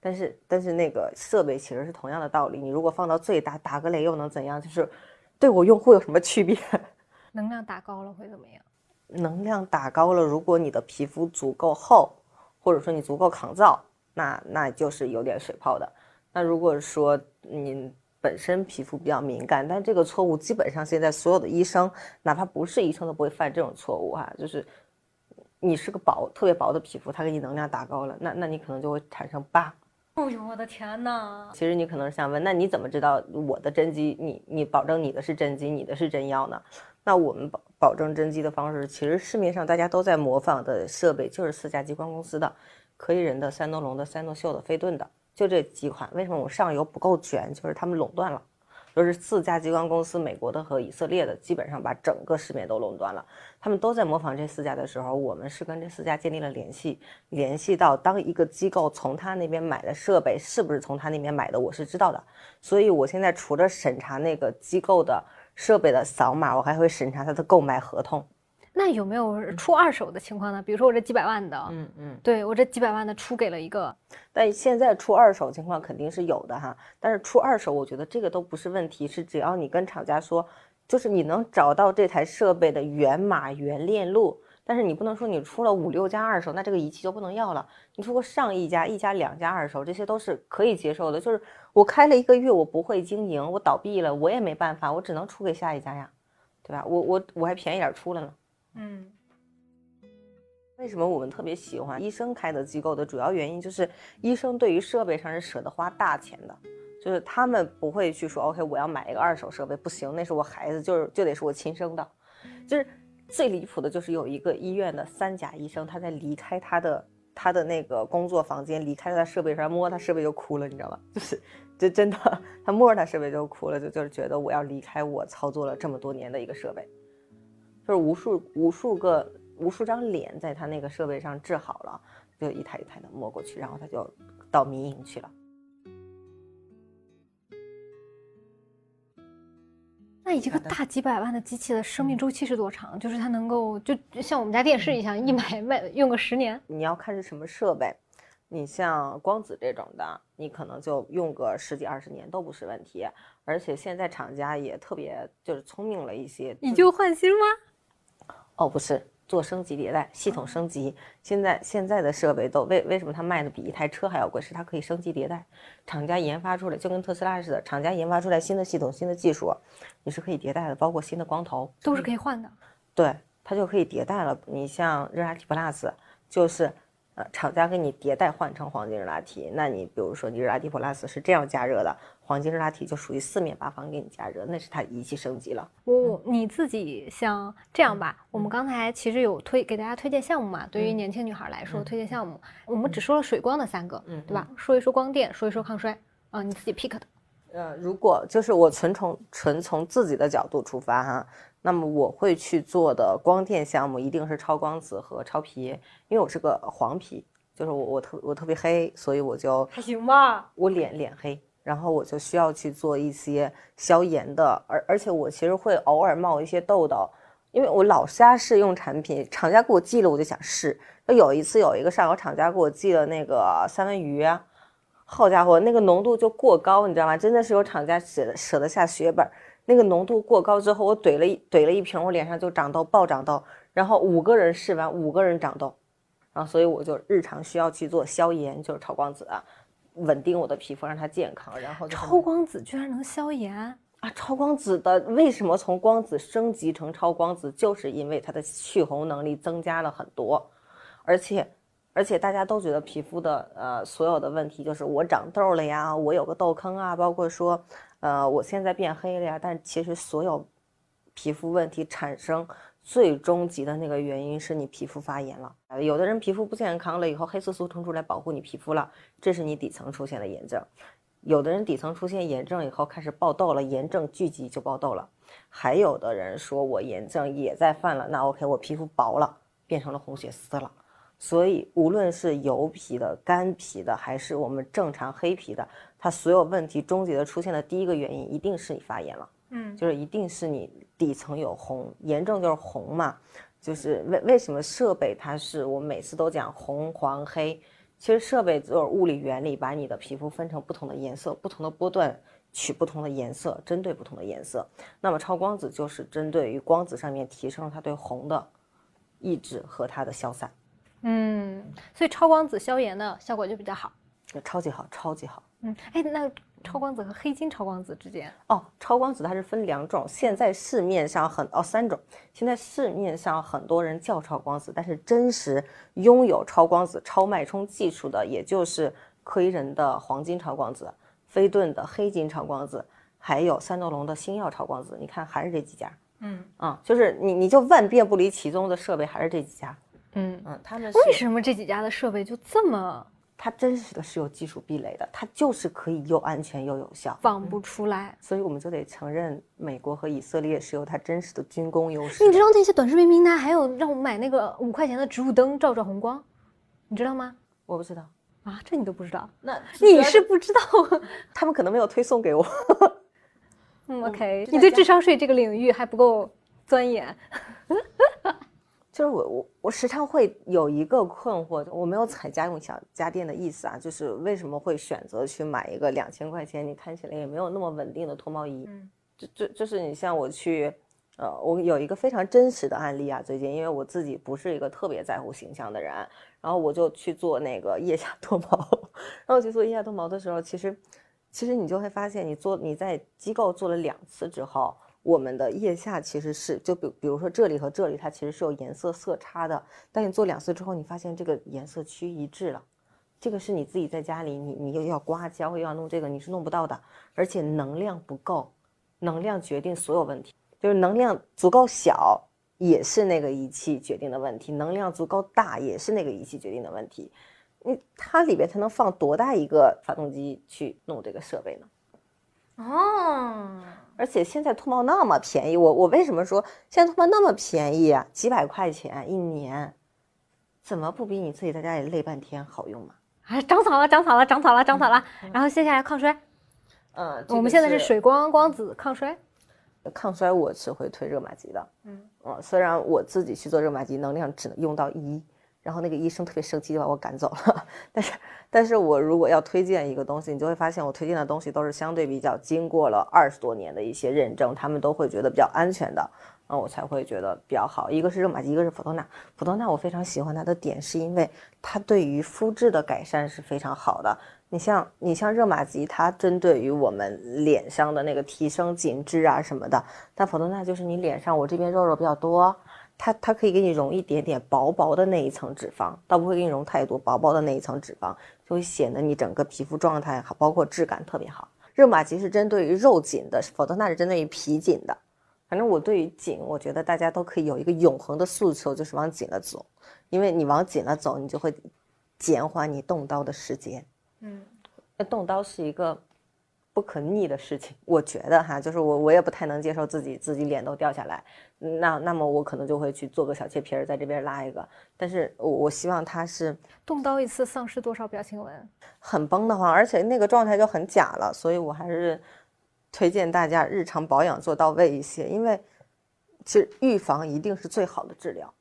Speaker 1: 但是但是那个设备其实是同样的道理，你如果放到最大，打个雷又能怎样？就是对我用户有什么区别？
Speaker 2: 能量打高了会怎么样？
Speaker 1: 能量打高了，如果你的皮肤足够厚，或者说你足够抗造。那那就是有点水泡的。那如果说你本身皮肤比较敏感，但这个错误基本上现在所有的医生，哪怕不是医生都不会犯这种错误哈。就是你是个薄特别薄的皮肤，它给你能量打高了，那那你可能就会产生疤，
Speaker 2: 哦呦，我的天哪！
Speaker 1: 其实你可能是想问，那你怎么知道我的真机？你你保证你的是真机，你的是真药呢？那我们保保证真机的方式，其实市面上大家都在模仿的设备就是四家激光公司的，可以人的、三诺龙的、三诺秀的、飞顿的，就这几款。为什么我上游不够全？就是他们垄断了。就是四家激光公司，美国的和以色列的，基本上把整个市面都垄断了。他们都在模仿这四家的时候，我们是跟这四家建立了联系，联系到当一个机构从他那边买的设备是不是从他那边买的，我是知道的。所以我现在除了审查那个机构的设备的扫码，我还会审查他的购买合同。
Speaker 2: 那有没有出二手的情况呢？比如说我这几百万的，
Speaker 1: 嗯嗯，
Speaker 2: 对我这几百万的出给了一个，
Speaker 1: 但现在出二手情况肯定是有的哈。但是出二手，我觉得这个都不是问题，是只要你跟厂家说，就是你能找到这台设备的原码原链路。但是你不能说你出了五六家二手，那这个仪器就不能要了。你出过上一家、一家、两家二手，这些都是可以接受的。就是我开了一个月，我不会经营，我倒闭了，我也没办法，我只能出给下一家呀，对吧？我我我还便宜点出了呢。嗯，为什么我们特别喜欢医生开的机构的主要原因就是，医生对于设备上是舍得花大钱的，就是他们不会去说，OK，我要买一个二手设备，不行，那是我孩子，就是就得是我亲生的。就是最离谱的就是有一个医院的三甲医生，他在离开他的他的那个工作房间，离开他的设备上摸他设备就哭了，你知道吗？就是就真的他摸着他设备就哭了，就就是觉得我要离开我操作了这么多年的一个设备。就是无数无数个无数张脸在他那个设备上治好了，就一台一台的摸过去，然后他就到民营去了。
Speaker 2: 那一个大几百万的机器的生命周期是多长？就是它能够就像我们家电视一样，一买卖用个十年？
Speaker 1: 你要看是什么设备，你像光子这种的，你可能就用个十几二十年都不是问题。而且现在厂家也特别就是聪明了一些，
Speaker 2: 以旧换新吗？
Speaker 1: 哦，不是做升级迭代，系统升级。现在现在的设备都为为什么它卖的比一台车还要贵？是它可以升级迭代，厂家研发出来就跟特斯拉似的，厂家研发出来新的系统、新的技术，你是可以迭代的，包括新的光头
Speaker 2: 都是可以换的。
Speaker 1: 对，它就可以迭代了。你像热拉 T Plus，就是。呃，厂家给你迭代换成黄金热拉提，那你比如说你热拉提 Plus 是这样加热的，黄金热拉提就属于四面八方给你加热，那是它仪器升级了。
Speaker 2: 我你自己像这样吧，我们刚才其实有推给大家推荐项目嘛，对于年轻女孩来说推荐项目，我们只说了水光的三个，嗯，对吧？说一说光电，说一说抗衰，啊，你自己 pick 的。
Speaker 1: 呃，如果就是我纯从纯从自己的角度出发哈。那么我会去做的光电项目一定是超光子和超皮，因为我是个黄皮，就是我我特我特别黑，所以我就
Speaker 2: 还行吧。
Speaker 1: 我脸脸黑，然后我就需要去做一些消炎的，而而且我其实会偶尔冒一些痘痘，因为我老瞎试用产品，厂家给我寄了我就想试。那有一次有一个上游厂家给我寄了那个三文鱼，好家伙，那个浓度就过高，你知道吗？真的是有厂家舍舍得下血本。那个浓度过高之后，我怼了一怼了一瓶，我脸上就长痘，暴长痘。然后五个人试完，五个人长痘，然后所以我就日常需要去做消炎，就是超光子啊，稳定我的皮肤，让它健康。然后
Speaker 2: 超光子居然能消炎
Speaker 1: 啊！超光子的为什么从光子升级成超光子，就是因为它的去红能力增加了很多，而且而且大家都觉得皮肤的呃所有的问题就是我长痘了呀，我有个痘坑啊，包括说。呃，我现在变黑了呀，但其实所有皮肤问题产生最终极的那个原因是你皮肤发炎了。有的人皮肤不健康了以后，黑色素冲出来保护你皮肤了，这是你底层出现了炎症。有的人底层出现炎症以后开始爆痘了，炎症聚集就爆痘了。还有的人说我炎症也在犯了，那 OK，我皮肤薄了，变成了红血丝了。所以，无论是油皮的、干皮的，还是我们正常黑皮的，它所有问题终结的出现的第一个原因，一定是你发炎了。嗯，就是一定是你底层有红，炎症就是红嘛。就是为为什么设备它是我每次都讲红、黄、黑，其实设备就是物理原理，把你的皮肤分成不同的颜色、不同的波段，取不同的颜色，针对不同的颜色。那么超光子就是针对于光子上面提升了它对红的抑制和它的消散。
Speaker 2: 嗯，所以超光子消炎的效果就比较好，
Speaker 1: 超级好，超级好。
Speaker 2: 嗯，哎，那超光子和黑金超光子之间
Speaker 1: 哦，超光子它是分两种，现在市面上很哦三种，现在市面上很多人叫超光子，但是真实拥有超光子超脉冲技术的，也就是科伊人的黄金超光子，飞顿的黑金超光子，还有三诺龙的星耀超光子，你看还是这几家。
Speaker 2: 嗯
Speaker 1: 啊，就是你你就万变不离其宗的设备还是这几家。
Speaker 2: 嗯，
Speaker 1: 嗯，他们
Speaker 2: 为什么这几家的设备就这么
Speaker 1: 它真实的是有技术壁垒的，它就是可以又安全又有效。
Speaker 2: 放不出来？
Speaker 1: 所以我们就得承认，美国和以色列是有它真实的军工优势
Speaker 2: 你。知道那些短视频平台还有让我买那个五块钱的植物灯照照红光，你知道吗？
Speaker 1: 我不知道，
Speaker 2: 啊，这你都不知道？
Speaker 1: 那
Speaker 2: 你是不知道？
Speaker 1: 他们可能没有推送给我。
Speaker 2: 嗯，OK，你对智商税这个领域还不够钻研。
Speaker 1: 就是我我我时常会有一个困惑，我没有踩家用小家电的意思啊，就是为什么会选择去买一个两千块钱，你看起来也没有那么稳定的脱毛仪？
Speaker 2: 嗯，
Speaker 1: 就就就是你像我去，呃，我有一个非常真实的案例啊，最近因为我自己不是一个特别在乎形象的人，然后我就去做那个腋下脱毛，然后去做腋下脱毛的时候，其实其实你就会发现，你做你在机构做了两次之后。我们的腋下其实是就比比如说这里和这里，它其实是有颜色色差的。但你做两次之后，你发现这个颜色趋于一致了。这个是你自己在家里，你你又要刮胶又要弄这个，你是弄不到的。而且能量不够，能量决定所有问题。就是能量足够小，也是那个仪器决定的问题；能量足够大，也是那个仪器决定的问题。你它里边才能放多大一个发动机去弄这个设备呢？
Speaker 2: 哦，
Speaker 1: 而且现在脱毛那么便宜，我我为什么说现在脱毛那么便宜啊？几百块钱一年，怎么不比你自己在家里累半天好用嘛？
Speaker 2: 哎，长草了，长草了，长草了，长草了。然后接下来抗衰，
Speaker 1: 嗯，
Speaker 2: 我们现在是水光光子抗衰。
Speaker 1: 抗衰，我是会推热玛吉的。
Speaker 2: 嗯，
Speaker 1: 嗯，虽然我自己去做热玛吉，能量只能用到一，然后那个医生特别生气，就把我赶走了。但是，但是我如果要推荐一个东西，你就会发现我推荐的东西都是相对比较经过了二十多年的一些认证，他们都会觉得比较安全的，那我才会觉得比较好。一个是热玛吉，一个是普多纳。普多纳我非常喜欢它的点是因为它对于肤质的改善是非常好的。你像你像热玛吉，它针对于我们脸上的那个提升紧致啊什么的，但普多纳就是你脸上我这边肉肉比较多，它它可以给你溶一点点薄薄的那一层脂肪，倒不会给你溶太多，薄薄的那一层脂肪就会显得你整个皮肤状态好，包括质感特别好。热玛吉是针对于肉紧的，否则那是针对于皮紧的。反正我对于紧，我觉得大家都可以有一个永恒的诉求，就是往紧了走，因为你往紧了走，你就会减缓你动刀的时间。
Speaker 2: 嗯，
Speaker 1: 那动刀是一个不可逆的事情，我觉得哈，就是我我也不太能接受自己自己脸都掉下来，那那么我可能就会去做个小切皮儿，在这边拉一个，但是我我希望他是
Speaker 2: 动刀一次丧失多少表情纹？
Speaker 1: 很崩的慌，而且那个状态就很假了，所以我还是推荐大家日常保养做到位一些，因为其实预防一定是最好的治疗。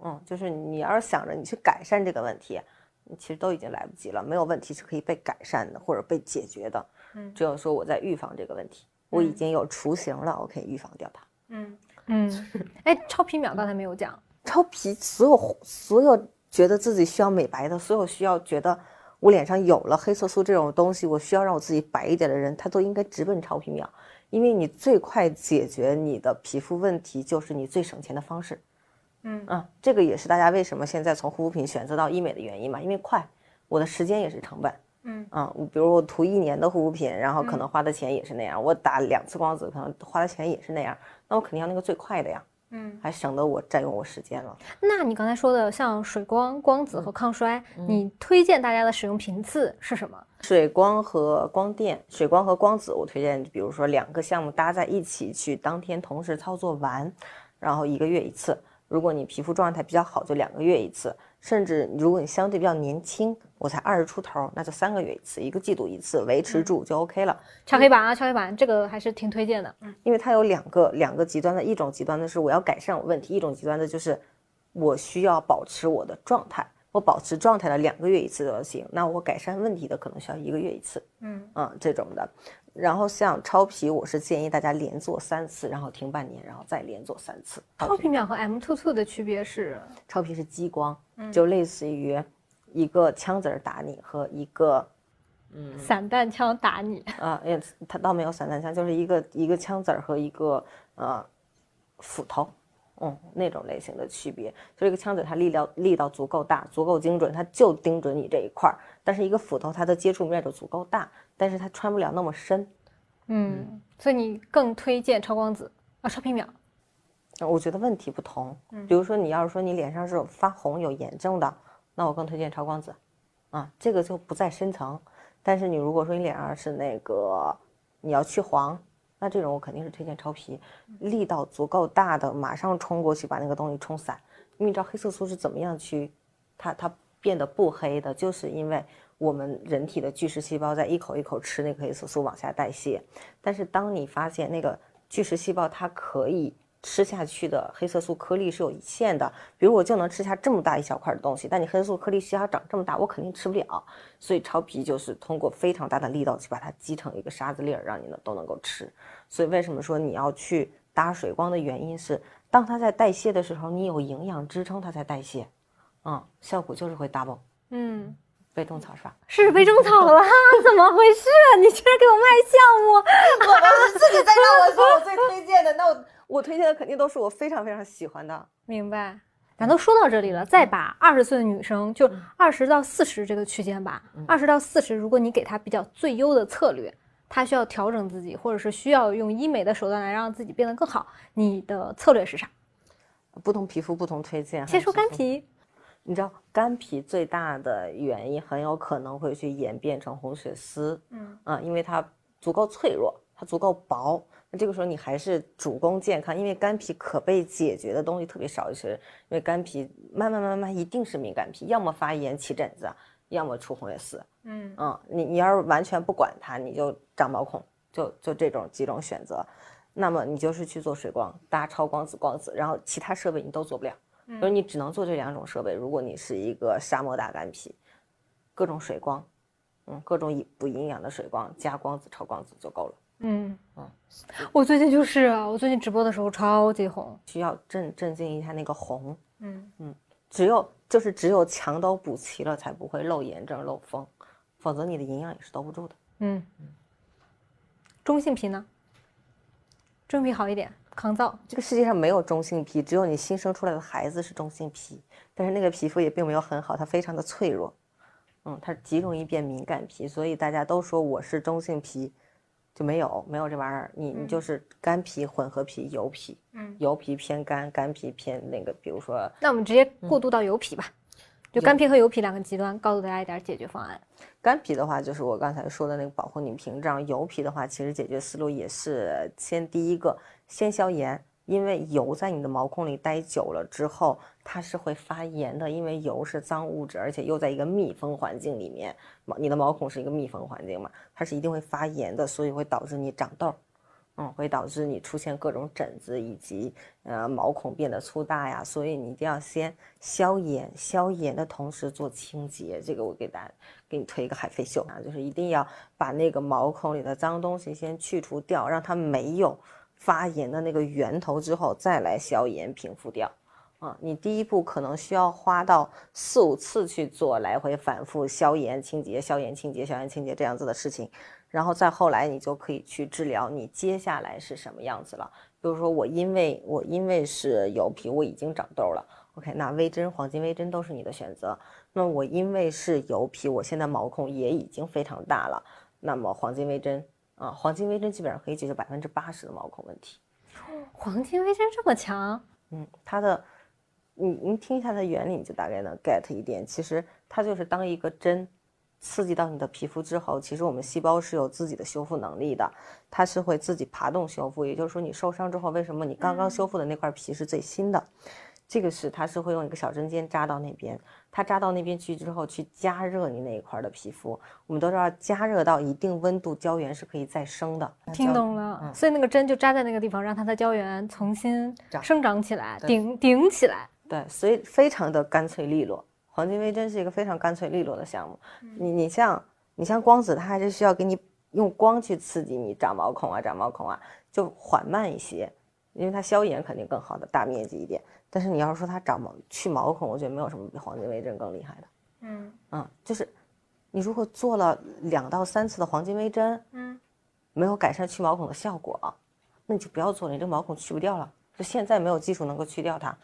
Speaker 1: 嗯，就是你要是想着你去改善这个问题，你其实都已经来不及了。没有问题是可以被改善的或者被解决的。
Speaker 2: 嗯
Speaker 1: 只有说我在预防这个问题，我已经有雏形了，我可以预防掉它。
Speaker 2: 嗯嗯，哎，超皮秒刚才没有讲。
Speaker 1: 超皮，所有所有觉得自己需要美白的，所有需要觉得我脸上有了黑色素这种东西，我需要让我自己白一点的人，他都应该直奔超皮秒，因为你最快解决你的皮肤问题，就是你最省钱的方式。
Speaker 2: 嗯
Speaker 1: 啊，这个也是大家为什么现在从护肤品选择到医美的原因嘛，因为快，我的时间也是成本。
Speaker 2: 嗯
Speaker 1: 啊，我比如我涂一年的护肤品，然后可能花的钱也是那样，我打两次光子可能花的钱也是那样，那我肯定要那个最快的呀，
Speaker 2: 嗯，
Speaker 1: 还省得我占用我时间了。
Speaker 2: 那你刚才说的像水光、光子和抗衰，你推荐大家的使用频次是什么？
Speaker 1: 水光和光电，水光和光子，我推荐，比如说两个项目搭在一起去，当天同时操作完，然后一个月一次。如果你皮肤状态比较好，就两个月一次，甚至如果你相对比较年轻，我才二十出头，那就三个月一次，一个季度一次，维持住就 OK 了。
Speaker 2: 敲黑板啊，敲黑板，这个还是挺推荐的。嗯
Speaker 1: 因为它有两个两个极端的，一种极端的是我要改善我问题，一种极端的就是我需要保持我的状态，我保持状态的两个月一次都行。那我改善问题的可能需要一个月一次，
Speaker 2: 嗯
Speaker 1: 嗯，这种的。然后像超皮，我是建议大家连做三次，然后停半年，然后再连做三次。
Speaker 2: 超皮秒和 M two two 的区别是，
Speaker 1: 超皮是激光，就类似于一个枪子儿打你和一个嗯
Speaker 2: 散弹枪打你。
Speaker 1: 啊，也他倒没有散弹枪，就是一个一个枪子儿和一个呃斧头，嗯，那种类型的区别。就这个枪子它力量力道足够大，足够精准，它就盯准你这一块儿。但是一个斧头它的接触面就足够大，但是它穿不了那么深。
Speaker 2: 嗯，所以你更推荐超光子啊，超皮秒。
Speaker 1: 我觉得问题不同。比如说你要是说你脸上是发红有炎症的，那我更推荐超光子。啊，这个就不在深层。但是你如果说你脸上是那个你要去黄。那这种我肯定是推荐超皮，力道足够大的，马上冲过去把那个东西冲散。因为你知道黑色素是怎么样去，它它变得不黑的，就是因为我们人体的巨噬细胞在一口一口吃那个黑色素往下代谢。但是当你发现那个巨噬细胞它可以。吃下去的黑色素颗粒是有一限的，比如我就能吃下这么大一小块的东西，但你黑色素颗粒需要长这么大，我肯定吃不了。所以超皮就是通过非常大的力道去把它击成一个沙子粒儿，让你呢都能够吃。所以为什么说你要去搭水光的原因是，当它在代谢的时候，你有营养支撑它才代谢，嗯，效果就是会 double。
Speaker 2: 嗯，
Speaker 1: 被种草是吧？
Speaker 2: 是被种草了，怎么回事？你居然给我卖项目？
Speaker 1: 我是自己在跟我说我最推荐的，那我。我推荐的肯定都是我非常非常喜欢的，
Speaker 2: 明白？咱都说到这里了，再把二十岁的女生，就二十到四十这个区间吧。二十到四十，如果你给她比较最优的策略，她需要调整自己，或者是需要用医美的手段来让自己变得更好，你的策略是啥？
Speaker 1: 不同皮肤不同推荐。
Speaker 2: 先说干皮，
Speaker 1: 你知道干皮最大的原因很有可能会去演变成红血丝，嗯啊，因为它足够脆弱，它足够薄。那这个时候你还是主攻健康，因为干皮可被解决的东西特别少，就是因为干皮慢慢慢慢一定是敏感皮，要么发炎起疹子，要么出红血丝。嗯嗯，你你要是完全不管它，你就长毛孔，就就这种几种选择，那么你就是去做水光搭超光子光子，然后其他设备你都做不了，所以你只能做这两种设备。如果你是一个沙漠大干皮，各种水光，嗯，各种补营养的水光加光子超光子就够了。
Speaker 2: 嗯嗯，我最近就是啊，我最近直播的时候超级红，
Speaker 1: 需要镇镇静一下那个红。嗯嗯，只有就是只有墙都补齐了，才不会漏炎症漏风，否则你的营养也是兜不住的。
Speaker 2: 嗯嗯，中性皮呢？中性皮好一点，抗造。
Speaker 1: 这个世界上没有中性皮，只有你新生出来的孩子是中性皮，但是那个皮肤也并没有很好，它非常的脆弱。嗯，它极容易变敏感皮，所以大家都说我是中性皮。就没有没有这玩意儿，你你就是干皮、混合皮、油皮，嗯，油皮偏干，干皮偏那个，比如说，
Speaker 2: 那我们直接过渡到油皮吧，就干皮和油皮两个极端，告诉大家一点解决方案。
Speaker 1: 干皮的话，就是我刚才说的那个保护你屏障；油皮的话，其实解决思路也是先第一个先消炎。因为油在你的毛孔里待久了之后，它是会发炎的。因为油是脏物质，而且又在一个密封环境里面，毛你的毛孔是一个密封环境嘛，它是一定会发炎的，所以会导致你长痘，嗯，会导致你出现各种疹子以及呃毛孔变得粗大呀。所以你一定要先消炎，消炎的同时做清洁。这个我给大家给你推一个海飞秀啊，就是一定要把那个毛孔里的脏东西先去除掉，让它没有。发炎的那个源头之后，再来消炎平复掉，啊，你第一步可能需要花到四五次去做来回反复消炎清洁、消炎清洁、消炎清洁这样子的事情，然后再后来你就可以去治疗你接下来是什么样子了。比如说我因为我因为是油皮，我已经长痘了，OK，那微针、黄金微针都是你的选择。那我因为是油皮，我现在毛孔也已经非常大了，那么黄金微针。啊，黄金微针基本上可以解决百分之八十的毛孔问题。
Speaker 2: 黄金微针这么强？
Speaker 1: 嗯，它的，你你听一下它的原理，你就大概能 get 一点。其实它就是当一个针刺激到你的皮肤之后，其实我们细胞是有自己的修复能力的，它是会自己爬动修复。也就是说，你受伤之后，为什么你刚刚修复的那块皮是最新的？这个是它是会用一个小针尖扎到那边，它扎到那边去之后去加热你那一块的皮肤。我们都知道加热到一定温度，胶原是可以再生的。
Speaker 2: 听懂了，所以那个针就扎在那个地方，让它的胶原重新生长起来，顶顶起来。
Speaker 1: 对，所以非常的干脆利落。黄金微针是一个非常干脆利落的项目。你你像你像光子，它还是需要给你用光去刺激你长毛孔啊，长毛孔啊，就缓慢一些，因为它消炎肯定更好的，大面积一点。但是你要是说它长毛去毛孔，我觉得没有什么比黄金微针更厉害的。嗯嗯，就是你如果做了两到三次的黄金微针，嗯，没有改善去毛孔的效果，那你就不要做了，你这毛孔去不掉了，就现在没有技术能够去掉它，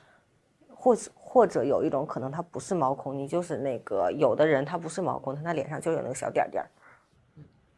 Speaker 1: 或者或者有一种可能，它不是毛孔，你就是那个有的人他不是毛孔，他脸上就有那个小点点儿。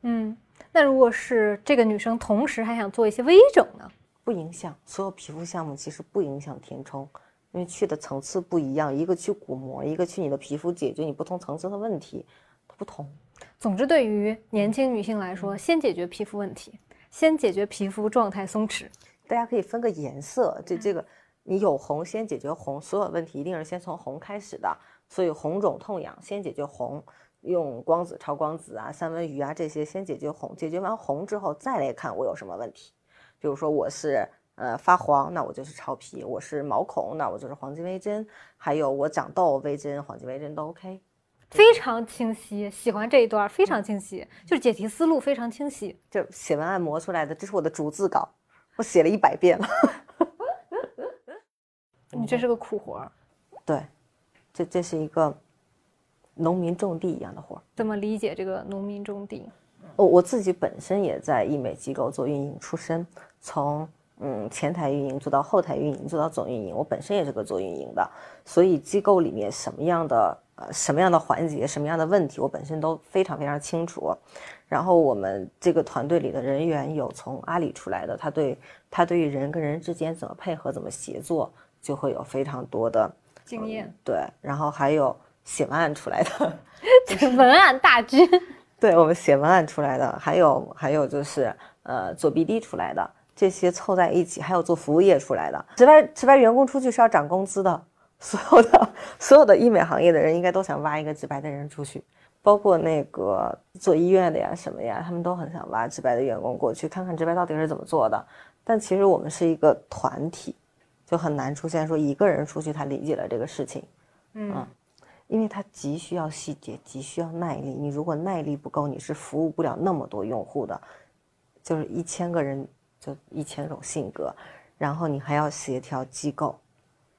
Speaker 2: 嗯，那如果是这个女生同时还想做一些微整呢？
Speaker 1: 不影响，所有皮肤项目其实不影响填充，因为去的层次不一样，一个去骨膜，一个去你的皮肤，解决你不同层次的问题，它不同。
Speaker 2: 总之，对于年轻女性来说，先解决皮肤问题，先解决皮肤状态松弛。
Speaker 1: 大家可以分个颜色，这这个你有红，先解决红，所有问题一定是先从红开始的。所以红肿痛痒先解决红，用光子、超光子啊、三文鱼啊这些先解决红，解决完红之后再来看我有什么问题。比如说我是呃发黄，那我就是超皮；我是毛孔，那我就是黄金微针；还有我长痘，微针、黄金微针都 OK。
Speaker 2: 非常清晰，喜欢这一段，非常清晰，就是解题思路非常清晰。
Speaker 1: 就写文案磨出来的，这是我的逐字稿，我写了一百遍了。
Speaker 2: 你这是个苦活儿，
Speaker 1: 对，这这是一个农民种地一样的活儿。
Speaker 2: 怎么理解这个农民种地？
Speaker 1: 我我自己本身也在医美机构做运营出身，从嗯前台运营做到后台运营，做到总运营。我本身也是个做运营的，所以机构里面什么样的呃什么样的环节，什么样的问题，我本身都非常非常清楚。然后我们这个团队里的人员有从阿里出来的，他对他对于人跟人之间怎么配合、怎么协作，就会有非常多的
Speaker 2: 经验。
Speaker 1: 对，然后还有写文案出来的，
Speaker 2: 文案大军。
Speaker 1: 对我们写文案出来的，还有还有就是呃做 BD 出来的，这些凑在一起，还有做服务业出来的。值班值班员工出去是要涨工资的，所有的所有的医美行业的人应该都想挖一个直白的人出去，包括那个做医院的呀什么呀，他们都很想挖直白的员工过去看看直白到底是怎么做的。但其实我们是一个团体，就很难出现说一个人出去他理解了这个事情，嗯。因为他急需要细节，急需要耐力。你如果耐力不够，你是服务不了那么多用户的。就是一千个人，就一千种性格，然后你还要协调机构，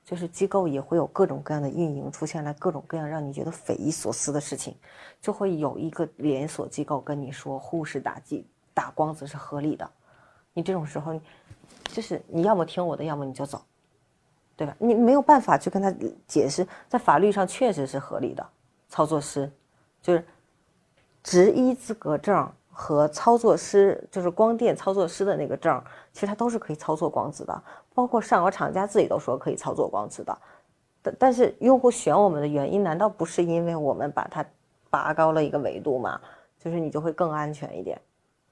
Speaker 1: 就是机构也会有各种各样的运营出现来，各种各样让你觉得匪夷所思的事情，就会有一个连锁机构跟你说护士打击打光子是合理的。你这种时候，就是你要么听我的，要么你就走。对吧？你没有办法去跟他解释，在法律上确实是合理的。操作师，就是执医资格证和操作师，就是光电操作师的那个证，其实它都是可以操作光子的。包括上游厂家自己都说可以操作光子的。但但是用户选我们的原因，难道不是因为我们把它拔高了一个维度吗？就是你就会更安全一点。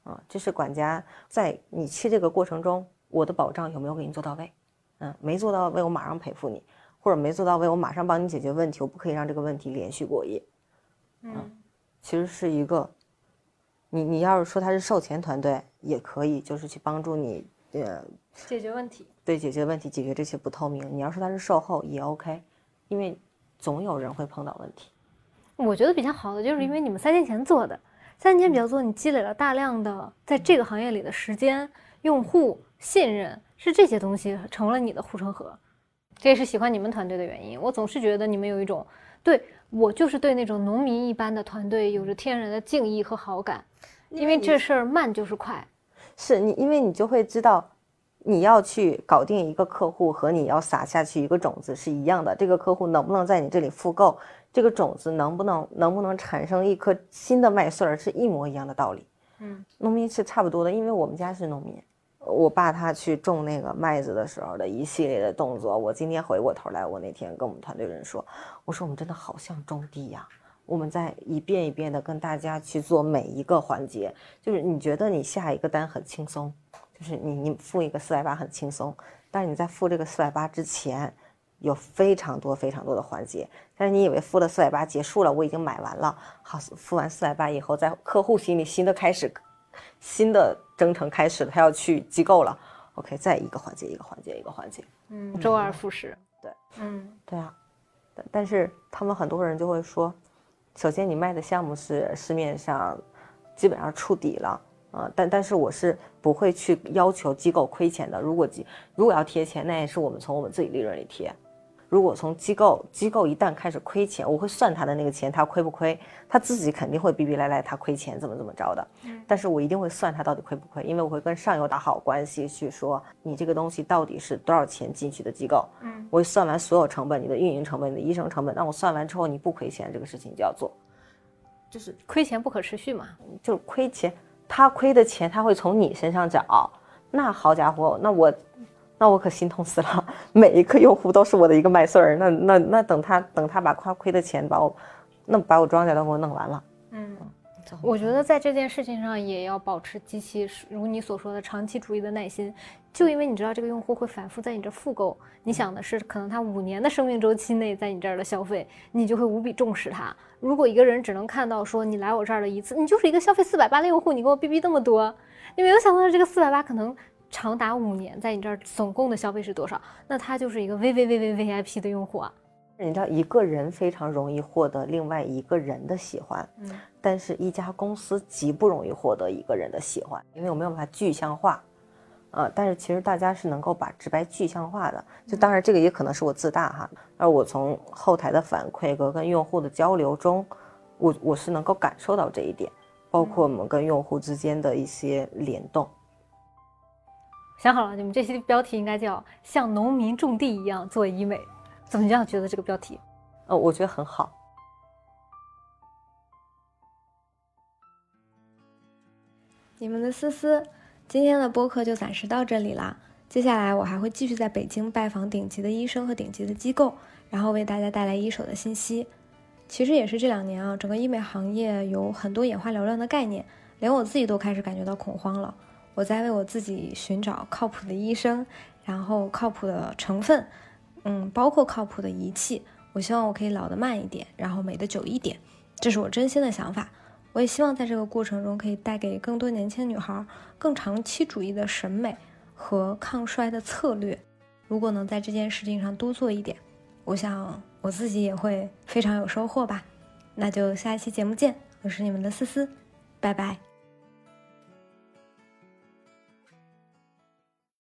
Speaker 1: 啊，这是管家在你去这个过程中，我的保障有没有给你做到位？嗯，没做到位，我马上赔付你；或者没做到位，我马上帮你解决问题。我不可以让这个问题连续过夜。
Speaker 2: 嗯，
Speaker 1: 其实是一个，你你要是说他是售前团队也可以，就是去帮助你呃
Speaker 2: 解决问题。
Speaker 1: 对，解决问题，解决这些不透明。你要说他是售后也 OK，因为总有人会碰到问题。
Speaker 2: 我觉得比较好的就是因为你们三年前做的，三年前比较做，你积累了大量的在这个行业里的时间、用户信任。是这些东西成了你的护城河，这也是喜欢你们团队的原因。我总是觉得你们有一种对我就是对那种农民一般的团队有着天然的敬意和好感，因为这事儿慢就是快。
Speaker 1: 是你，因为你就会知道，你要去搞定一个客户和你要撒下去一个种子是一样的。这个客户能不能在你这里复购，这个种子能不能能不能产生一颗新的麦穗儿是一模一样的道理。
Speaker 2: 嗯，
Speaker 1: 农民是差不多的，因为我们家是农民。我爸他去种那个麦子的时候的一系列的动作，我今天回过头来，我那天跟我们团队人说，我说我们真的好像种地呀，我们在一遍一遍的跟大家去做每一个环节，就是你觉得你下一个单很轻松，就是你你付一个四百八很轻松，但是你在付这个四百八之前，有非常多非常多的环节，但是你以为付了四百八结束了，我已经买完了，好，付完四百八以后，在客户心里新的开始。新的征程开始了，他要去机构了。OK，再一个环节，一个环节，一个环节。
Speaker 2: 嗯，周而复始。
Speaker 1: 对，
Speaker 2: 嗯，
Speaker 1: 对啊。但但是他们很多人就会说，首先你卖的项目是市面上基本上触底了啊。但但是我是不会去要求机构亏钱的。如果机如果要贴钱，那也是我们从我们自己利润里贴。如果从机构，机构一旦开始亏钱，我会算他的那个钱，他亏不亏？他自己肯定会逼逼赖赖，他亏钱怎么怎么着的。但是我一定会算他到底亏不亏，因为我会跟上游打好关系，去说你这个东西到底是多少钱进去的机构。嗯，我会算完所有成本，你的运营成本、你的医生成本，那我算完之后你不亏钱，这个事情就要做。
Speaker 2: 就是亏钱不可持续嘛，
Speaker 1: 就是亏钱，他亏的钱他会从你身上找，那好家伙，那我。那我可心痛死了，每一个用户都是我的一个麦穗儿。那那那等他等他把夸亏的钱把我，那把我庄稼都给我弄完了。嗯，
Speaker 2: 我觉得在这件事情上也要保持极其如你所说的长期主义的耐心。就因为你知道这个用户会反复在你这复购，你想的是可能他五年的生命周期内在你这儿的消费，你就会无比重视他。如果一个人只能看到说你来我这儿的一次，你就是一个消费四百八的用户，你给我逼逼那么多，你没有想到这个四百八可能。长达五年，在你这儿总共的消费是多少？那他就是一个 V V V V V I P 的用户啊。
Speaker 1: 你知道，一个人非常容易获得另外一个人的喜欢，嗯，但是一家公司极不容易获得一个人的喜欢，因为我没有办法具象化，呃，但是其实大家是能够把直白具象化的。就当然这个也可能是我自大哈，而我从后台的反馈和跟用户的交流中，我我是能够感受到这一点，包括我们跟用户之间的一些联动。
Speaker 2: 想好了，你们这期标题应该叫“像农民种地一样做医美”，怎么样？觉得这个标题？
Speaker 1: 呃，我觉得很好。
Speaker 2: 你们的思思，今天的播客就暂时到这里啦。接下来我还会继续在北京拜访顶级的医生和顶级的机构，然后为大家带来一手的信息。其实也是这两年啊，整个医美行业有很多眼花缭乱的概念，连我自己都开始感觉到恐慌了。我在为我自己寻找靠谱的医生，然后靠谱的成分，嗯，包括靠谱的仪器。我希望我可以老得慢一点，然后美得久一点，这是我真心的想法。我也希望在这个过程中可以带给更多年轻女孩更长期主义的审美和抗衰的策略。如果能在这件事情上多做一点，我想我自己也会非常有收获吧。那就下一期节目见，我是你们的思思，拜拜。